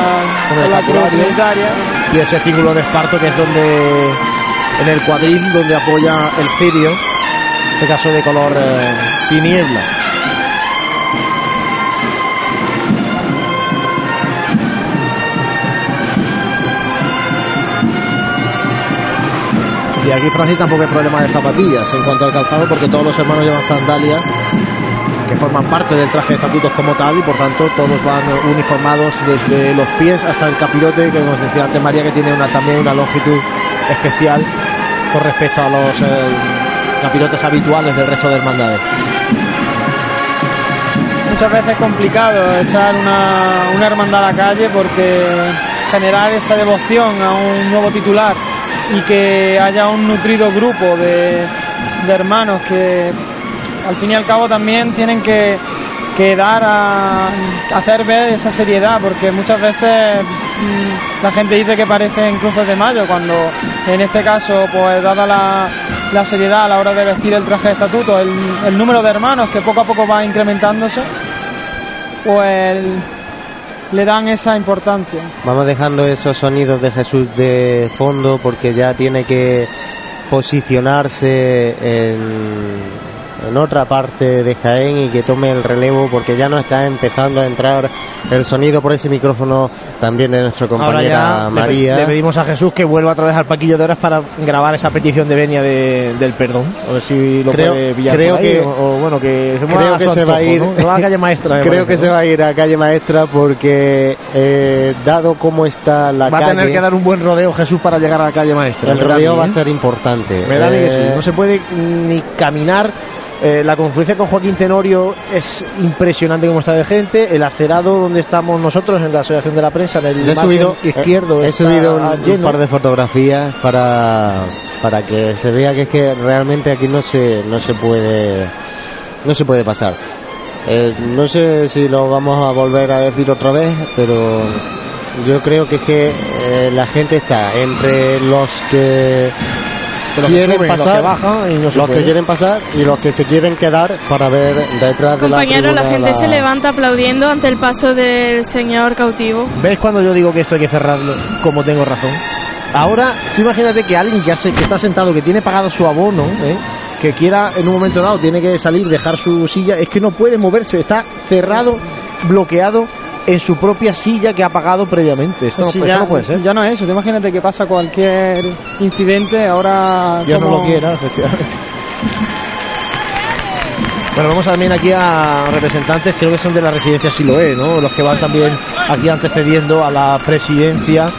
con el con la cruz trinitaria. y ese círculo de esparto que es donde en el cuadril donde apoya el cirio, en este caso de color eh, tiniebla. Y aquí Francis tampoco hay problema de zapatillas en cuanto al calzado porque todos los hermanos llevan sandalias que forman parte del traje de estatutos como tal y por tanto todos van uniformados desde los pies hasta el capirote que nos decía antes María que tiene una, también una longitud especial con respecto a los eh, capirotes habituales del resto de hermandades. Muchas veces es complicado echar una, hermandad a la calle porque generar esa devoción a un nuevo titular y que haya un nutrido grupo de hermanos que al fin y al cabo también tienen que, dar a, hacer ver esa seriedad porque muchas veces mm, la gente dice que parecen cruces de mayo cuando en este caso pues dada la, seriedad a la hora de vestir el traje de estatuto el número de hermanos que poco a poco va incrementándose pues le dan esa importancia. Vamos dejando esos sonidos de Jesús de fondo porque ya tiene que posicionarse en, en otra parte de Jaén y que tome el relevo porque ya no está empezando a entrar el sonido por ese micrófono también de nuestra compañera María. Le, pedimos a Jesús que vuelva otra vez al paquillo de horas para grabar esa petición de venia de- del perdón. A ver si lo Creo- puede pillar creo por ahí, que- o, o bueno que se mueva creo a que se va a ir va a calle maestra. creo parece, que se va a ir a calle maestra porque eh, dado cómo está la Va a calle tener que dar un buen rodeo Jesús para llegar a la calle maestra. el rodeo mí, va a ¿eh? ser importante Me da a mí que sí. Eh, No se puede ni caminar. Eh, la confluencia con Joaquín Tenorio es impresionante como está de gente. El acerado donde estamos nosotros en la asociación de la prensa, en el He subido, izquierdo, he, subido un, un lleno. par de fotografías para, para que se vea que es que realmente aquí no se no se puede no se puede pasar. Eh, no sé si lo vamos a volver a decir otra vez, pero yo creo que es que eh, la gente está entre los que Los que quieren suben, los pasar, que bajan y no se los puede. que quieren pasar y los que se quieren quedar para ver detrás de la Compañero, la gente la- se levanta aplaudiendo ante el paso del señor cautivo. ¿Ves cuando yo digo que esto hay que cerrarlo? Como tengo razón. Ahora, tú imagínate que alguien que, hace, que está sentado, que tiene pagado su abono, ¿eh? Que quiera en un momento dado, tiene que salir, dejar su silla, es que no puede moverse, está cerrado, bloqueado en su propia silla que ha pagado previamente. Esto, Pues si no, ya, eso no puede ser. ya no es eso, imagínate que pasa cualquier incidente, ahora... Dios no lo quiera, efectivamente. Bueno, vamos también aquí a representantes, creo que son de la residencia Siloé, ¿no? Los que van también aquí antecediendo a la presidencia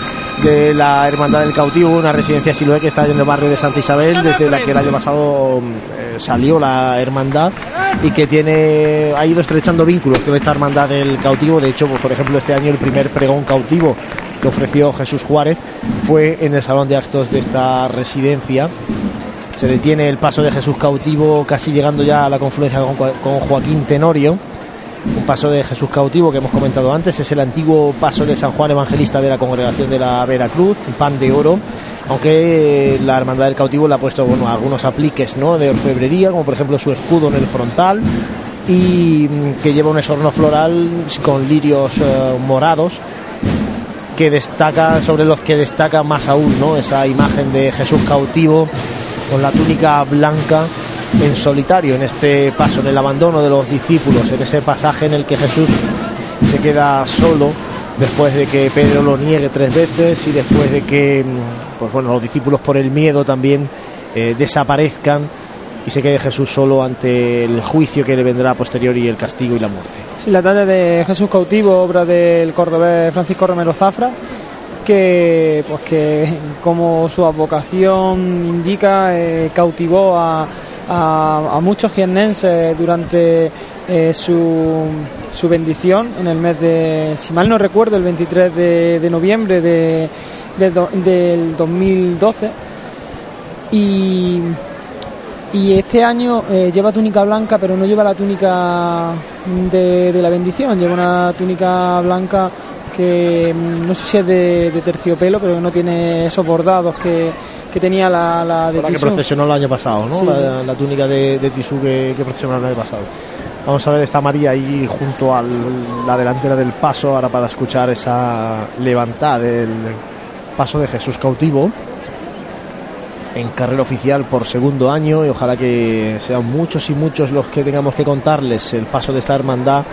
de la Hermandad del Cautivo, una residencia Siloé que está en el barrio de Santa Isabel, desde la que el año pasado eh, salió la hermandad y que tiene ha ido estrechando vínculos con esta Hermandad del Cautivo. De hecho, pues, por ejemplo, este año el primer pregón cautivo que ofreció Jesús Juárez fue en el salón de actos de esta residencia. Se detiene el paso de Jesús cautivo, casi llegando ya a la confluencia con Joaquín Tenorio. Un paso de Jesús cautivo que hemos comentado antes, es el antiguo paso de San Juan Evangelista de la congregación de la Veracruz, pan de oro, aunque la Hermandad del Cautivo le ha puesto bueno, algunos apliques ¿no? de orfebrería, como por ejemplo su escudo en el frontal, y mm, que lleva un esorno floral con lirios eh, morados que destaca sobre los que destaca más aún no esa imagen de Jesús cautivo con la túnica blanca en solitario en este paso del abandono de los discípulos en ese pasaje en el que Jesús se queda solo después de que Pedro lo niegue tres veces y después de que mm, pues bueno los discípulos por el miedo también eh, desaparezcan y se quede Jesús solo ante el juicio que le vendrá a posteriori el castigo y la muerte. La talla de Jesús cautivo, obra del cordobés Francisco Romero Zafra, que pues que como su advocación indica eh, cautivó a, a, muchos jiennenses durante eh, su, su, bendición en el mes de, si mal no recuerdo, el 23 de, noviembre de, del 2012 y y este año eh, lleva túnica blanca, pero no lleva la túnica de, la bendición, lleva una túnica blanca que mm, no sé si es de, terciopelo, pero no tiene esos bordados que, tenía la, la de la que procesionó el año pasado, ¿no? la, túnica de, tisú que, que procesionó el año pasado. Vamos a ver, está María ahí junto a la delantera del paso, ahora para escuchar esa levantada del paso de Jesús cautivo en carrera oficial por segundo año y ojalá que sean muchos y muchos los que tengamos que contarles el paso de esta hermandad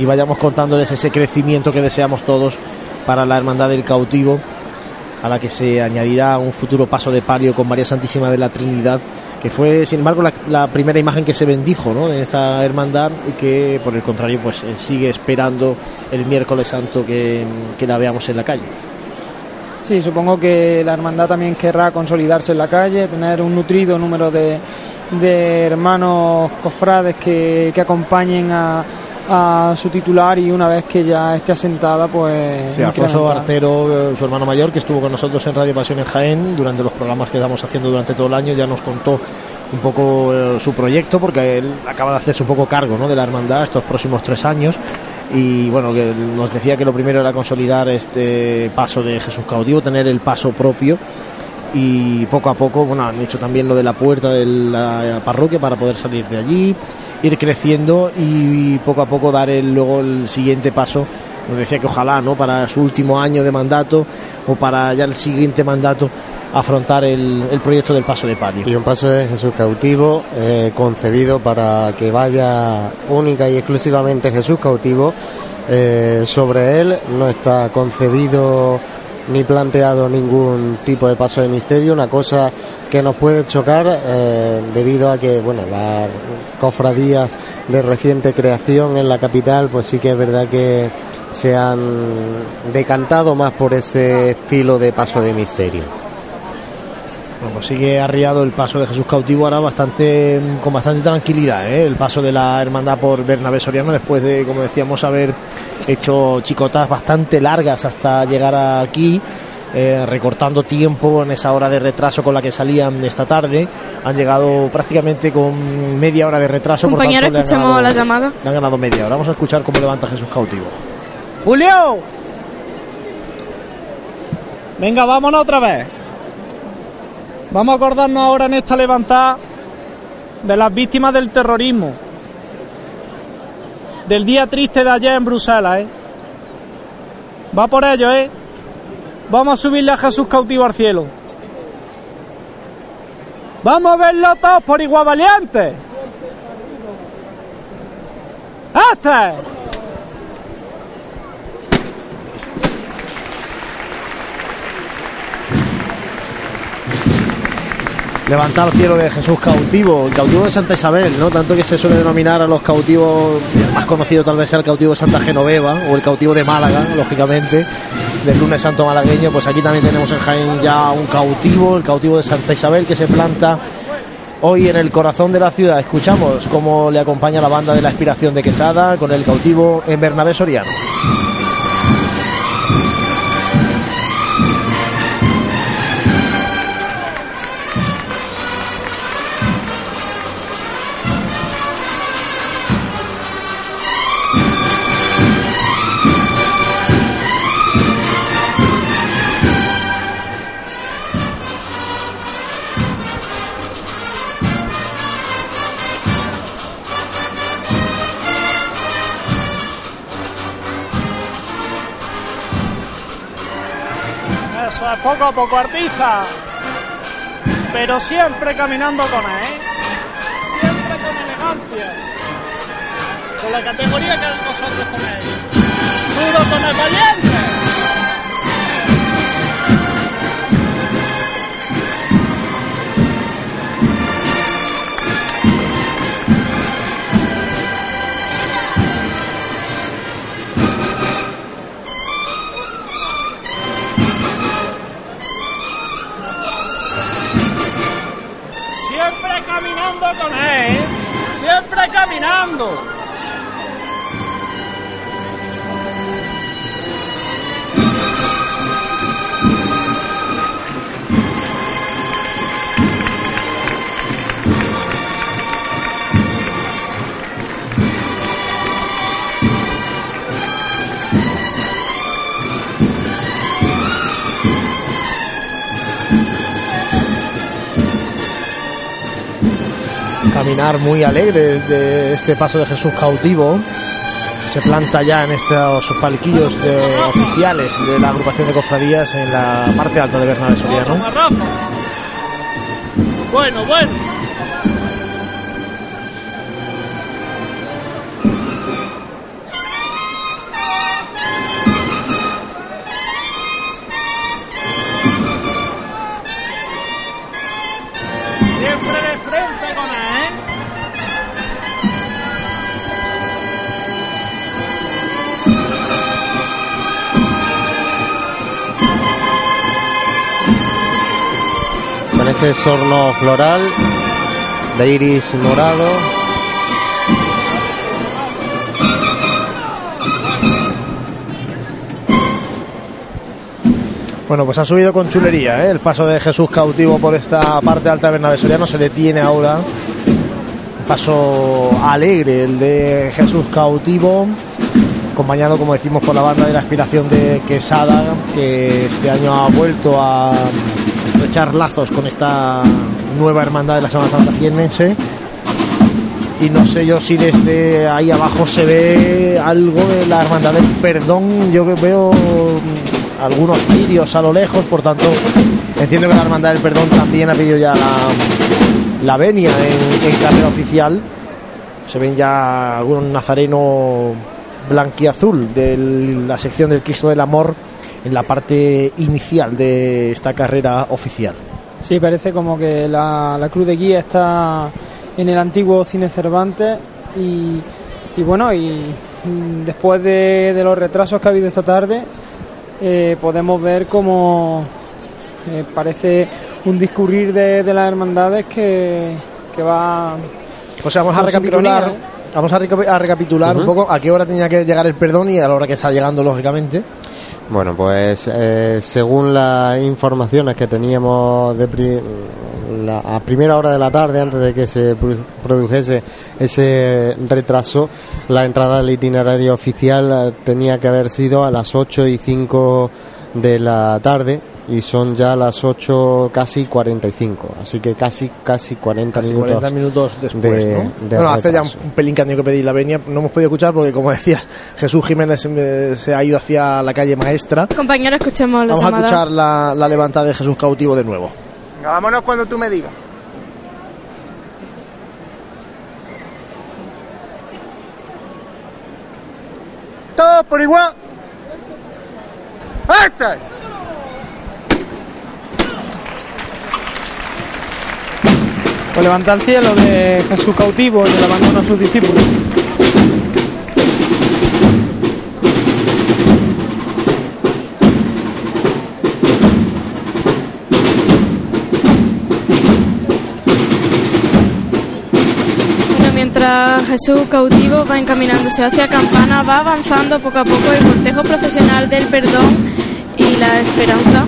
y vayamos contándoles ese crecimiento que deseamos todos para la hermandad del cautivo a la que se añadirá un futuro paso de palio con María Santísima de la Trinidad que fue sin embargo la, primera imagen que se bendijo ¿no? en esta hermandad y que por el contrario pues eh, sigue esperando el miércoles santo que la veamos en la calle. Sí, supongo que la hermandad también querrá consolidarse en la calle, tener un nutrido número de, hermanos cofrades que, acompañen a, su titular y una vez que ya esté asentada, pues. Sí, Alfonso Artero, su hermano mayor, que estuvo con nosotros en Radio Pasión en Jaén durante los programas que estamos haciendo durante todo el año, ya nos contó un poco eh, su proyecto, porque él acaba de hacerse un poco cargo ¿no? de la hermandad estos próximos tres años y bueno, que nos decía que lo primero era consolidar este paso de Jesús cautivo, tener el paso propio y poco a poco, bueno, han hecho también lo de la puerta de la parroquia para poder salir de allí, ir creciendo y poco a poco dar el, luego el siguiente paso. Nos decía que ojalá, ¿no? Para su último año de mandato o para ya el siguiente mandato afrontar el, proyecto del paso de palio. Y un paso de Jesús cautivo eh, concebido para que vaya única y exclusivamente Jesús cautivo. Eh, sobre él no está concebido ni planteado ningún tipo de paso de misterio, una cosa que nos puede chocar eh, debido a que bueno las cofradías de reciente creación en la capital pues sí que es verdad que se han decantado más por ese estilo de paso de misterio. Bueno, pues sigue arriado el paso de Jesús cautivo ahora bastante con bastante tranquilidad, ¿eh? el paso de la hermandad por Bernabé Soriano después de, como decíamos, haber hecho chicotas bastante largas hasta llegar aquí. Eh, recortando tiempo en esa hora de retraso con la que salían esta tarde. Han llegado prácticamente con media hora de retraso. Compañero, escuchamos la llamada. Le han ganado media hora. Vamos a escuchar cómo levanta Jesús cautivo. Julio. Venga, vámonos otra vez. Vamos a acordarnos ahora en esta levantada de las víctimas del terrorismo, del día triste de ayer en Bruselas, ¿eh? Va por ello, ¿eh? Vamos a subirle a Jesús cautivo al cielo. Vamos a verlo todos por igual valiente. ¡Hasta! Levantar el cielo de Jesús cautivo, el cautivo de Santa Isabel, ¿no? Tanto que se suele denominar a los cautivos, más conocido tal vez sea el cautivo de Santa Genoveva o el cautivo de Málaga, lógicamente, del lunes santo malagueño, pues aquí también tenemos en Jaén ya un cautivo, el cautivo de Santa Isabel que se planta hoy en el corazón de la ciudad. Escuchamos cómo le acompaña la banda de la Inspiración de Quesada con el cautivo en Bernabé Soriano. Poco a poco, artista. Pero siempre caminando con él, ¿eh? Siempre con elegancia. Con la categoría que vosotros tenéis. Duro con el valiente. Siempre caminando. Muy alegre de este paso de Jesús cautivo. Se planta ya en estos palquillos oficiales de la agrupación de cofradías en la parte alta de Bernabé Soriano. Bueno, bueno. Con ese sorno floral de iris morado. Bueno, pues ha subido con chulería ¿eh? el paso de Jesús cautivo por esta parte alta de Soriano. Se detiene ahora. Paso alegre el de Jesús cautivo. Acompañado, como decimos, por la banda de la aspiración de Quesada, que este año ha vuelto a estrechar lazos con esta nueva hermandad de la Semana Santa jiennense. Y no sé yo si desde ahí abajo se ve algo de la hermandad del perdón. Yo veo algunos cirios a lo lejos, por tanto, entiendo que la Hermandad del Perdón también ha pedido ya la, la venia en, en carrera oficial. Se ven ya algunos nazarenos blanquiazul de la sección del Cristo del Amor en la parte inicial de esta carrera oficial. Sí, parece como que la, la cruz de guía está en el antiguo cine Cervantes y, y bueno, y mm, después de, de los retrasos que ha habido esta tarde, eh, podemos ver como eh, parece un discurrir de, de las hermandades que, que va... O sea, vamos a recapitular, sincronía, ¿eh? vamos a, reca- a recapitular un poco a qué hora tenía que llegar el perdón y a la hora que está llegando, lógicamente. Bueno, pues eh, según las informaciones que teníamos de pri- la- a primera hora de la tarde, antes de que se pro- produjese ese retraso, la entrada al itinerario oficial eh, tenía que haber sido a las 8 y 5 de la tarde y son ya las 8 casi 45, así que casi casi 40 Casi minutos. 40 minutos después, de- ¿no? de bueno, hace ya un pelín que han tenido que pedir la venia. No hemos podido escuchar porque, como decías, Jesús Jiménez eh, se ha ido hacia la calle Maestra. Compañero, escuchemos la Vamos a llamada. escuchar la, la levantada de Jesús cautivo de nuevo. Venga, vámonos cuando tú me digas. Todos por igual. ¡Este! Pues levanta al cielo de Jesús cautivo y el abandono a sus discípulos. Mientras Jesús cautivo va encaminándose hacia Campana, va avanzando poco a poco el cortejo profesional del perdón y la esperanza.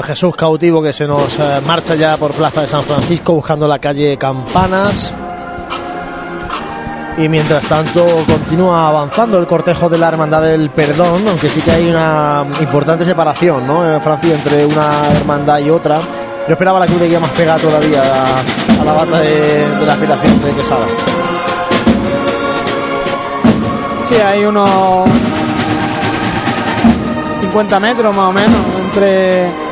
Pues Jesús cautivo que se nos eh, marcha ya por Plaza de San Francisco buscando la calle Campanas. Y mientras tanto continúa avanzando el cortejo de la Hermandad del Perdón, aunque sí que hay una importante separación, ¿no? En Francia entre una hermandad y otra. Yo esperaba la cruz de guía más pegada todavía a, la banda de, de la aspiración de Quesada. Sí, hay unos 50 metros más o menos entre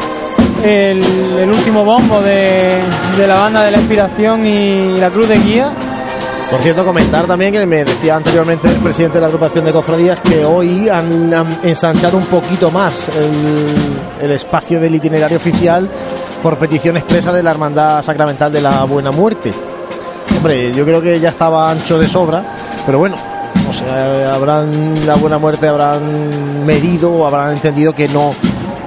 el, el último bombo de, de la banda de la inspiración y la cruz de guía. Por cierto, comentar también que me decía anteriormente el presidente de la agrupación de cofradías que hoy han, han ensanchado un poquito más el, el espacio del itinerario oficial por petición expresa de la Hermandad Sacramental de la Buena Muerte. Hombre, yo creo que ya estaba ancho de sobra, pero bueno, o sea, habrán la Buena Muerte habrán medido habrán entendido que no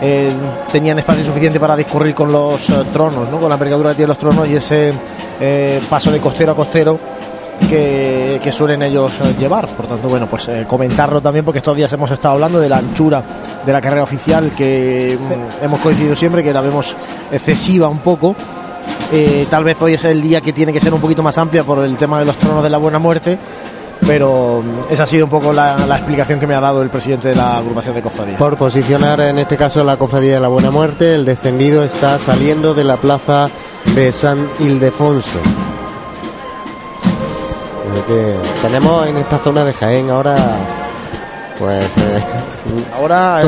eh, tenían espacio suficiente para discurrir con los eh, tronos, ¿no? con la envergadura que tienen los tronos y ese eh, paso de costero a costero que, que suelen ellos llevar. Por tanto, bueno, pues eh, comentarlo también porque estos días hemos estado hablando de la anchura de la carrera oficial que mm, hemos coincidido siempre, que la vemos excesiva un poco. Eh, tal vez hoy es el día que tiene que ser un poquito más amplia por el tema de los tronos de la buena muerte, pero esa ha sido un poco la, explicación que me ha dado el presidente de la agrupación de cofradías. Por posicionar en este caso la cofradía de la Buena Muerte, el descendido está saliendo de la plaza de San Ildefonso. Que tenemos en esta zona de Jaén ahora, pues. eh, Ahora es-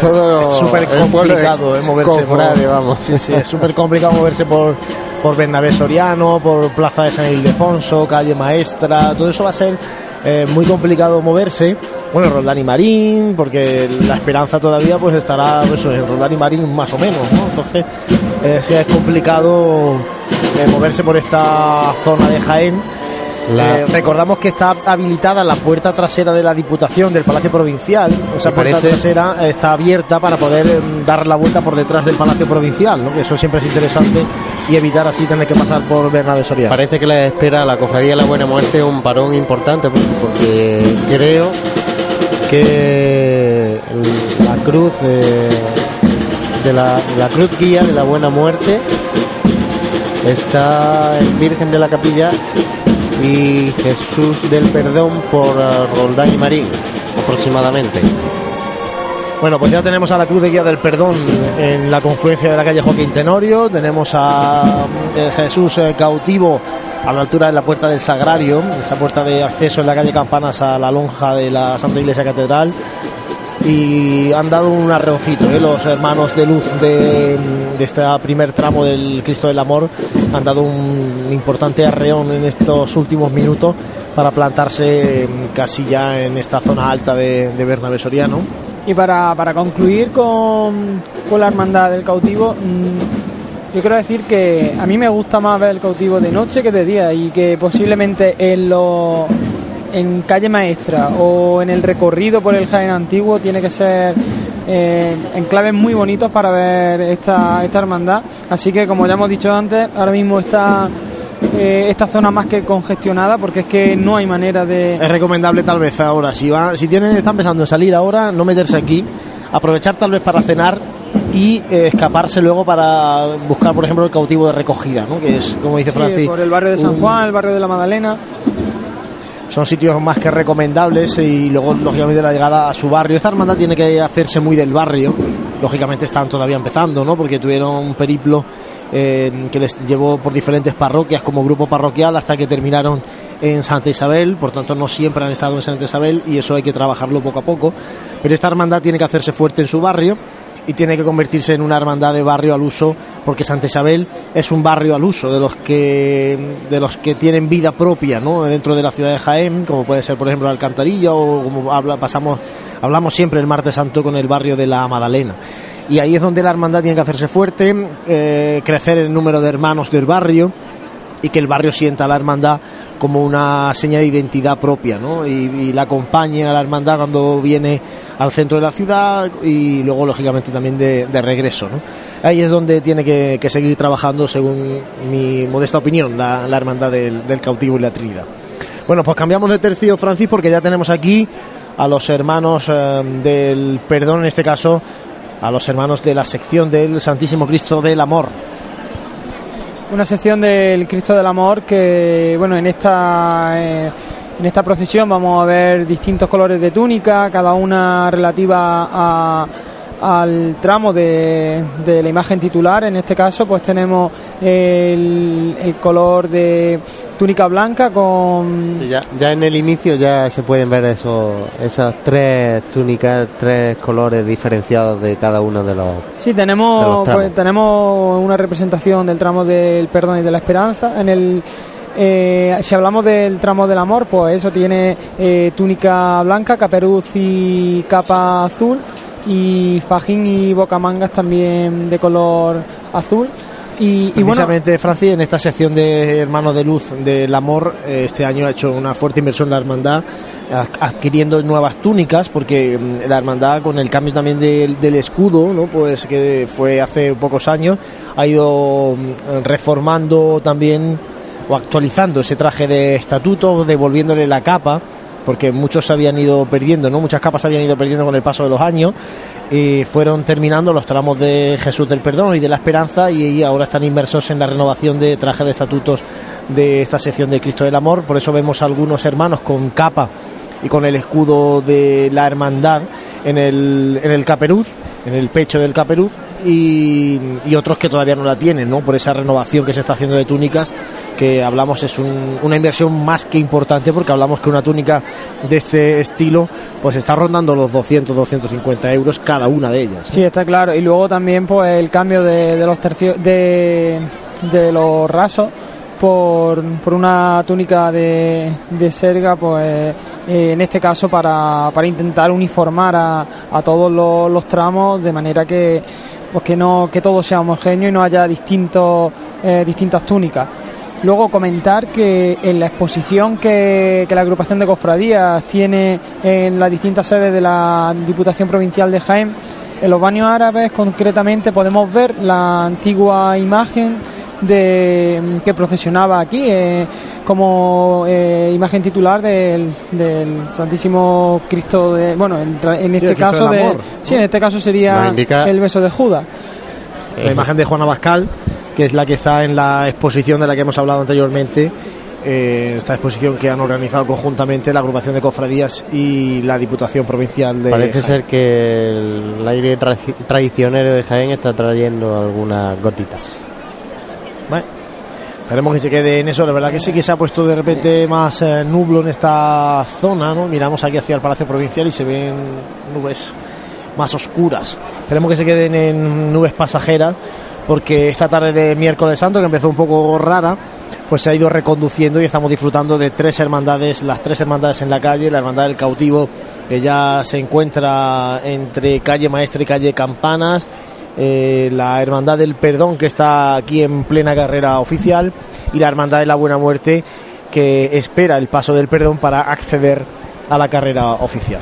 todo, es súper complicado eh, moverse por, vamos. Sí, sí, es súper complicado moverse por, por Bernabé Soriano, por Plaza de San Ildefonso, calle Maestra, todo eso va a ser eh, muy complicado moverse. Bueno, Roldán y Marín, porque la esperanza todavía pues estará pues, en Roldán y Marín más o menos, ¿no? Entonces, eh, sí es complicado eh, moverse por esta zona de Jaén. La- Eh, recordamos que está habilitada la puerta trasera de la Diputación del Palacio Provincial. Esa puerta parece- trasera está abierta para poder mm, dar la vuelta por detrás del Palacio Provincial, ¿no? que eso siempre es interesante y evitar así tener que pasar por Bernabé Soriano. Parece que la espera a la cofradía de la Buena Muerte un parón importante porque, creo que la cruz eh, de la, la cruz guía de la Buena Muerte está en Virgen de la Capilla y Jesús del Perdón por eh, Roldán y Marín aproximadamente. Bueno, pues ya tenemos a la Cruz de Guía del Perdón en la confluencia de la calle Joaquín Tenorio. Tenemos a eh, Jesús eh, cautivo a la altura de la puerta del Sagrario, esa puerta de acceso en la calle Campanas a la lonja de la Santa Iglesia Catedral. Y han dado un arreocito, ¿eh? los hermanos de luz de, de este primer tramo del Cristo del Amor han dado un importante arreón en estos últimos minutos para plantarse mm, casi ya en esta zona alta de, de Bernabé Soriano. Y para, para concluir con, con la hermandad del cautivo, mm, yo quiero decir que a mí me gusta más ver el cautivo de noche que de día y que posiblemente en lo, en calle maestra o en el recorrido por el Jaén antiguo tiene que ser eh, enclaves muy bonitos para ver esta, esta hermandad. Así que como ya hemos dicho antes, ahora mismo está eh, esta zona más que congestionada porque es que no hay manera de... Es recomendable tal vez ahora, si va, si tiene, está empezando a salir ahora, no meterse aquí, aprovechar tal vez para cenar y eh, escaparse luego para buscar, por ejemplo, el cautivo de recogida, ¿no? que es, como dice Sí, Francis, por el barrio de San un- Juan, el barrio de la Magdalena. Son sitios más que recomendables y luego, lógicamente, la llegada a su barrio. Esta hermandad tiene que hacerse muy del barrio, lógicamente están todavía empezando, ¿no? porque tuvieron un periplo eh, que les llevó por diferentes parroquias como grupo parroquial hasta que terminaron en Santa Isabel, por tanto no siempre han estado en Santa Isabel y eso hay que trabajarlo poco a poco, pero esta hermandad tiene que hacerse fuerte en su barrio y tiene que convertirse en una hermandad de barrio al uso porque Santa Isabel es un barrio al uso de los que de los que tienen vida propia ¿no? dentro de la ciudad de Jaén como puede ser por ejemplo la Alcantarilla o como pasamos hablamos siempre el martes santo con el barrio de la Madalena y ahí es donde la hermandad tiene que hacerse fuerte eh, crecer el número de hermanos del barrio y que el barrio sienta a la hermandad como una seña de identidad propia, ¿no? Y, la acompañe a la hermandad cuando viene al centro de la ciudad y luego, lógicamente, también de, regreso, ¿no? Ahí es donde tiene que, seguir trabajando, según mi modesta opinión, la, hermandad del, del cautivo y la Trinidad. Bueno, pues cambiamos de tercio, Francis, porque ya tenemos aquí a los hermanos eh, del perdón, en este caso a los hermanos de la sección del Santísimo Cristo del Amor. Una sección del Cristo del Amor que, bueno, en esta, eh, en esta procesión vamos a ver distintos colores de túnica, cada una relativa a al tramo de, de, la imagen titular. En este caso, pues tenemos el, el color de túnica blanca con. Sí, ya, ya, en el inicio ya se pueden ver esos, esas tres túnicas, tres colores diferenciados de cada uno de los. Sí, tenemos, pues, tenemos una representación del tramo del perdón y de la esperanza. En el. Eh, si hablamos del tramo del amor, pues eso tiene eh, túnica blanca, caperuz y capa azul y fajín y bocamangas también de color azul. Y, Precisamente, Francis, en esta sección de Hermanos de Luz del Amor, eh, este año ha hecho una fuerte inversión la hermandad, adquiriendo nuevas túnicas, porque mm, la hermandad, con el cambio también del, del escudo, ¿no? pues que fue hace pocos años, ha ido mm, reformando también o actualizando ese traje de estatuto, devolviéndole la capa porque muchos se habían ido perdiendo, ¿no? Muchas capas se habían ido perdiendo con el paso de los años y fueron terminando los tramos de Jesús del Perdón y de la Esperanza y ahora están inmersos en la renovación de trajes de estatutos de esta sección de Cristo del Amor, por eso vemos algunos hermanos con capa y con el escudo de la hermandad en el, en el caperuz, en el pecho del caperuz y, y, otros que todavía no la tienen, ¿no? Por esa renovación que se está haciendo de túnicas, que hablamos es un, una inversión más que importante porque hablamos que una túnica de este estilo pues está rondando los 200, 250 euros cada una de ellas. Sí, está claro. Y luego también pues el cambio de, los tercios de, los rasos por, por una túnica de, de serga, pues eh, en este caso para, para intentar uniformar a, todos los, los, tramos de manera que, pues que, no, que todo sea homogéneo y no haya distintos, eh, distintas túnicas. Luego comentar que en la exposición que, que, la agrupación de cofradías tiene en las distintas sedes de la Diputación Provincial de Jaén, en los baños árabes concretamente podemos ver la antigua imagen de que procesionaba aquí eh, como eh, imagen titular del, del, Santísimo Cristo de bueno en, en este sí, caso de amor, sí en este caso sería el beso de Judas. La imagen de Juana Bascal que es la que está en la exposición de la que hemos hablado anteriormente eh, esta exposición que han organizado conjuntamente la agrupación de cofradías y la Diputación Provincial de Parece Jaén. ser que el aire tra traicionero de Jaén está trayendo algunas gotitas. Bueno, esperemos que se quede en eso. La verdad que sí que se ha puesto de repente más eh, nublo en esta zona, ¿no? Miramos aquí hacia el Palacio Provincial y se ven nubes más oscuras. Esperemos que se queden en nubes pasajeras porque esta tarde de miércoles santo, que empezó un poco rara, pues se ha ido reconduciendo y estamos disfrutando de tres hermandades, las tres hermandades en la calle, la hermandad del cautivo que ya se encuentra entre calle Maestre y calle Campanas, eh, la hermandad del perdón que está aquí en plena carrera oficial y la hermandad de la buena muerte que espera el paso del perdón para acceder a la carrera oficial.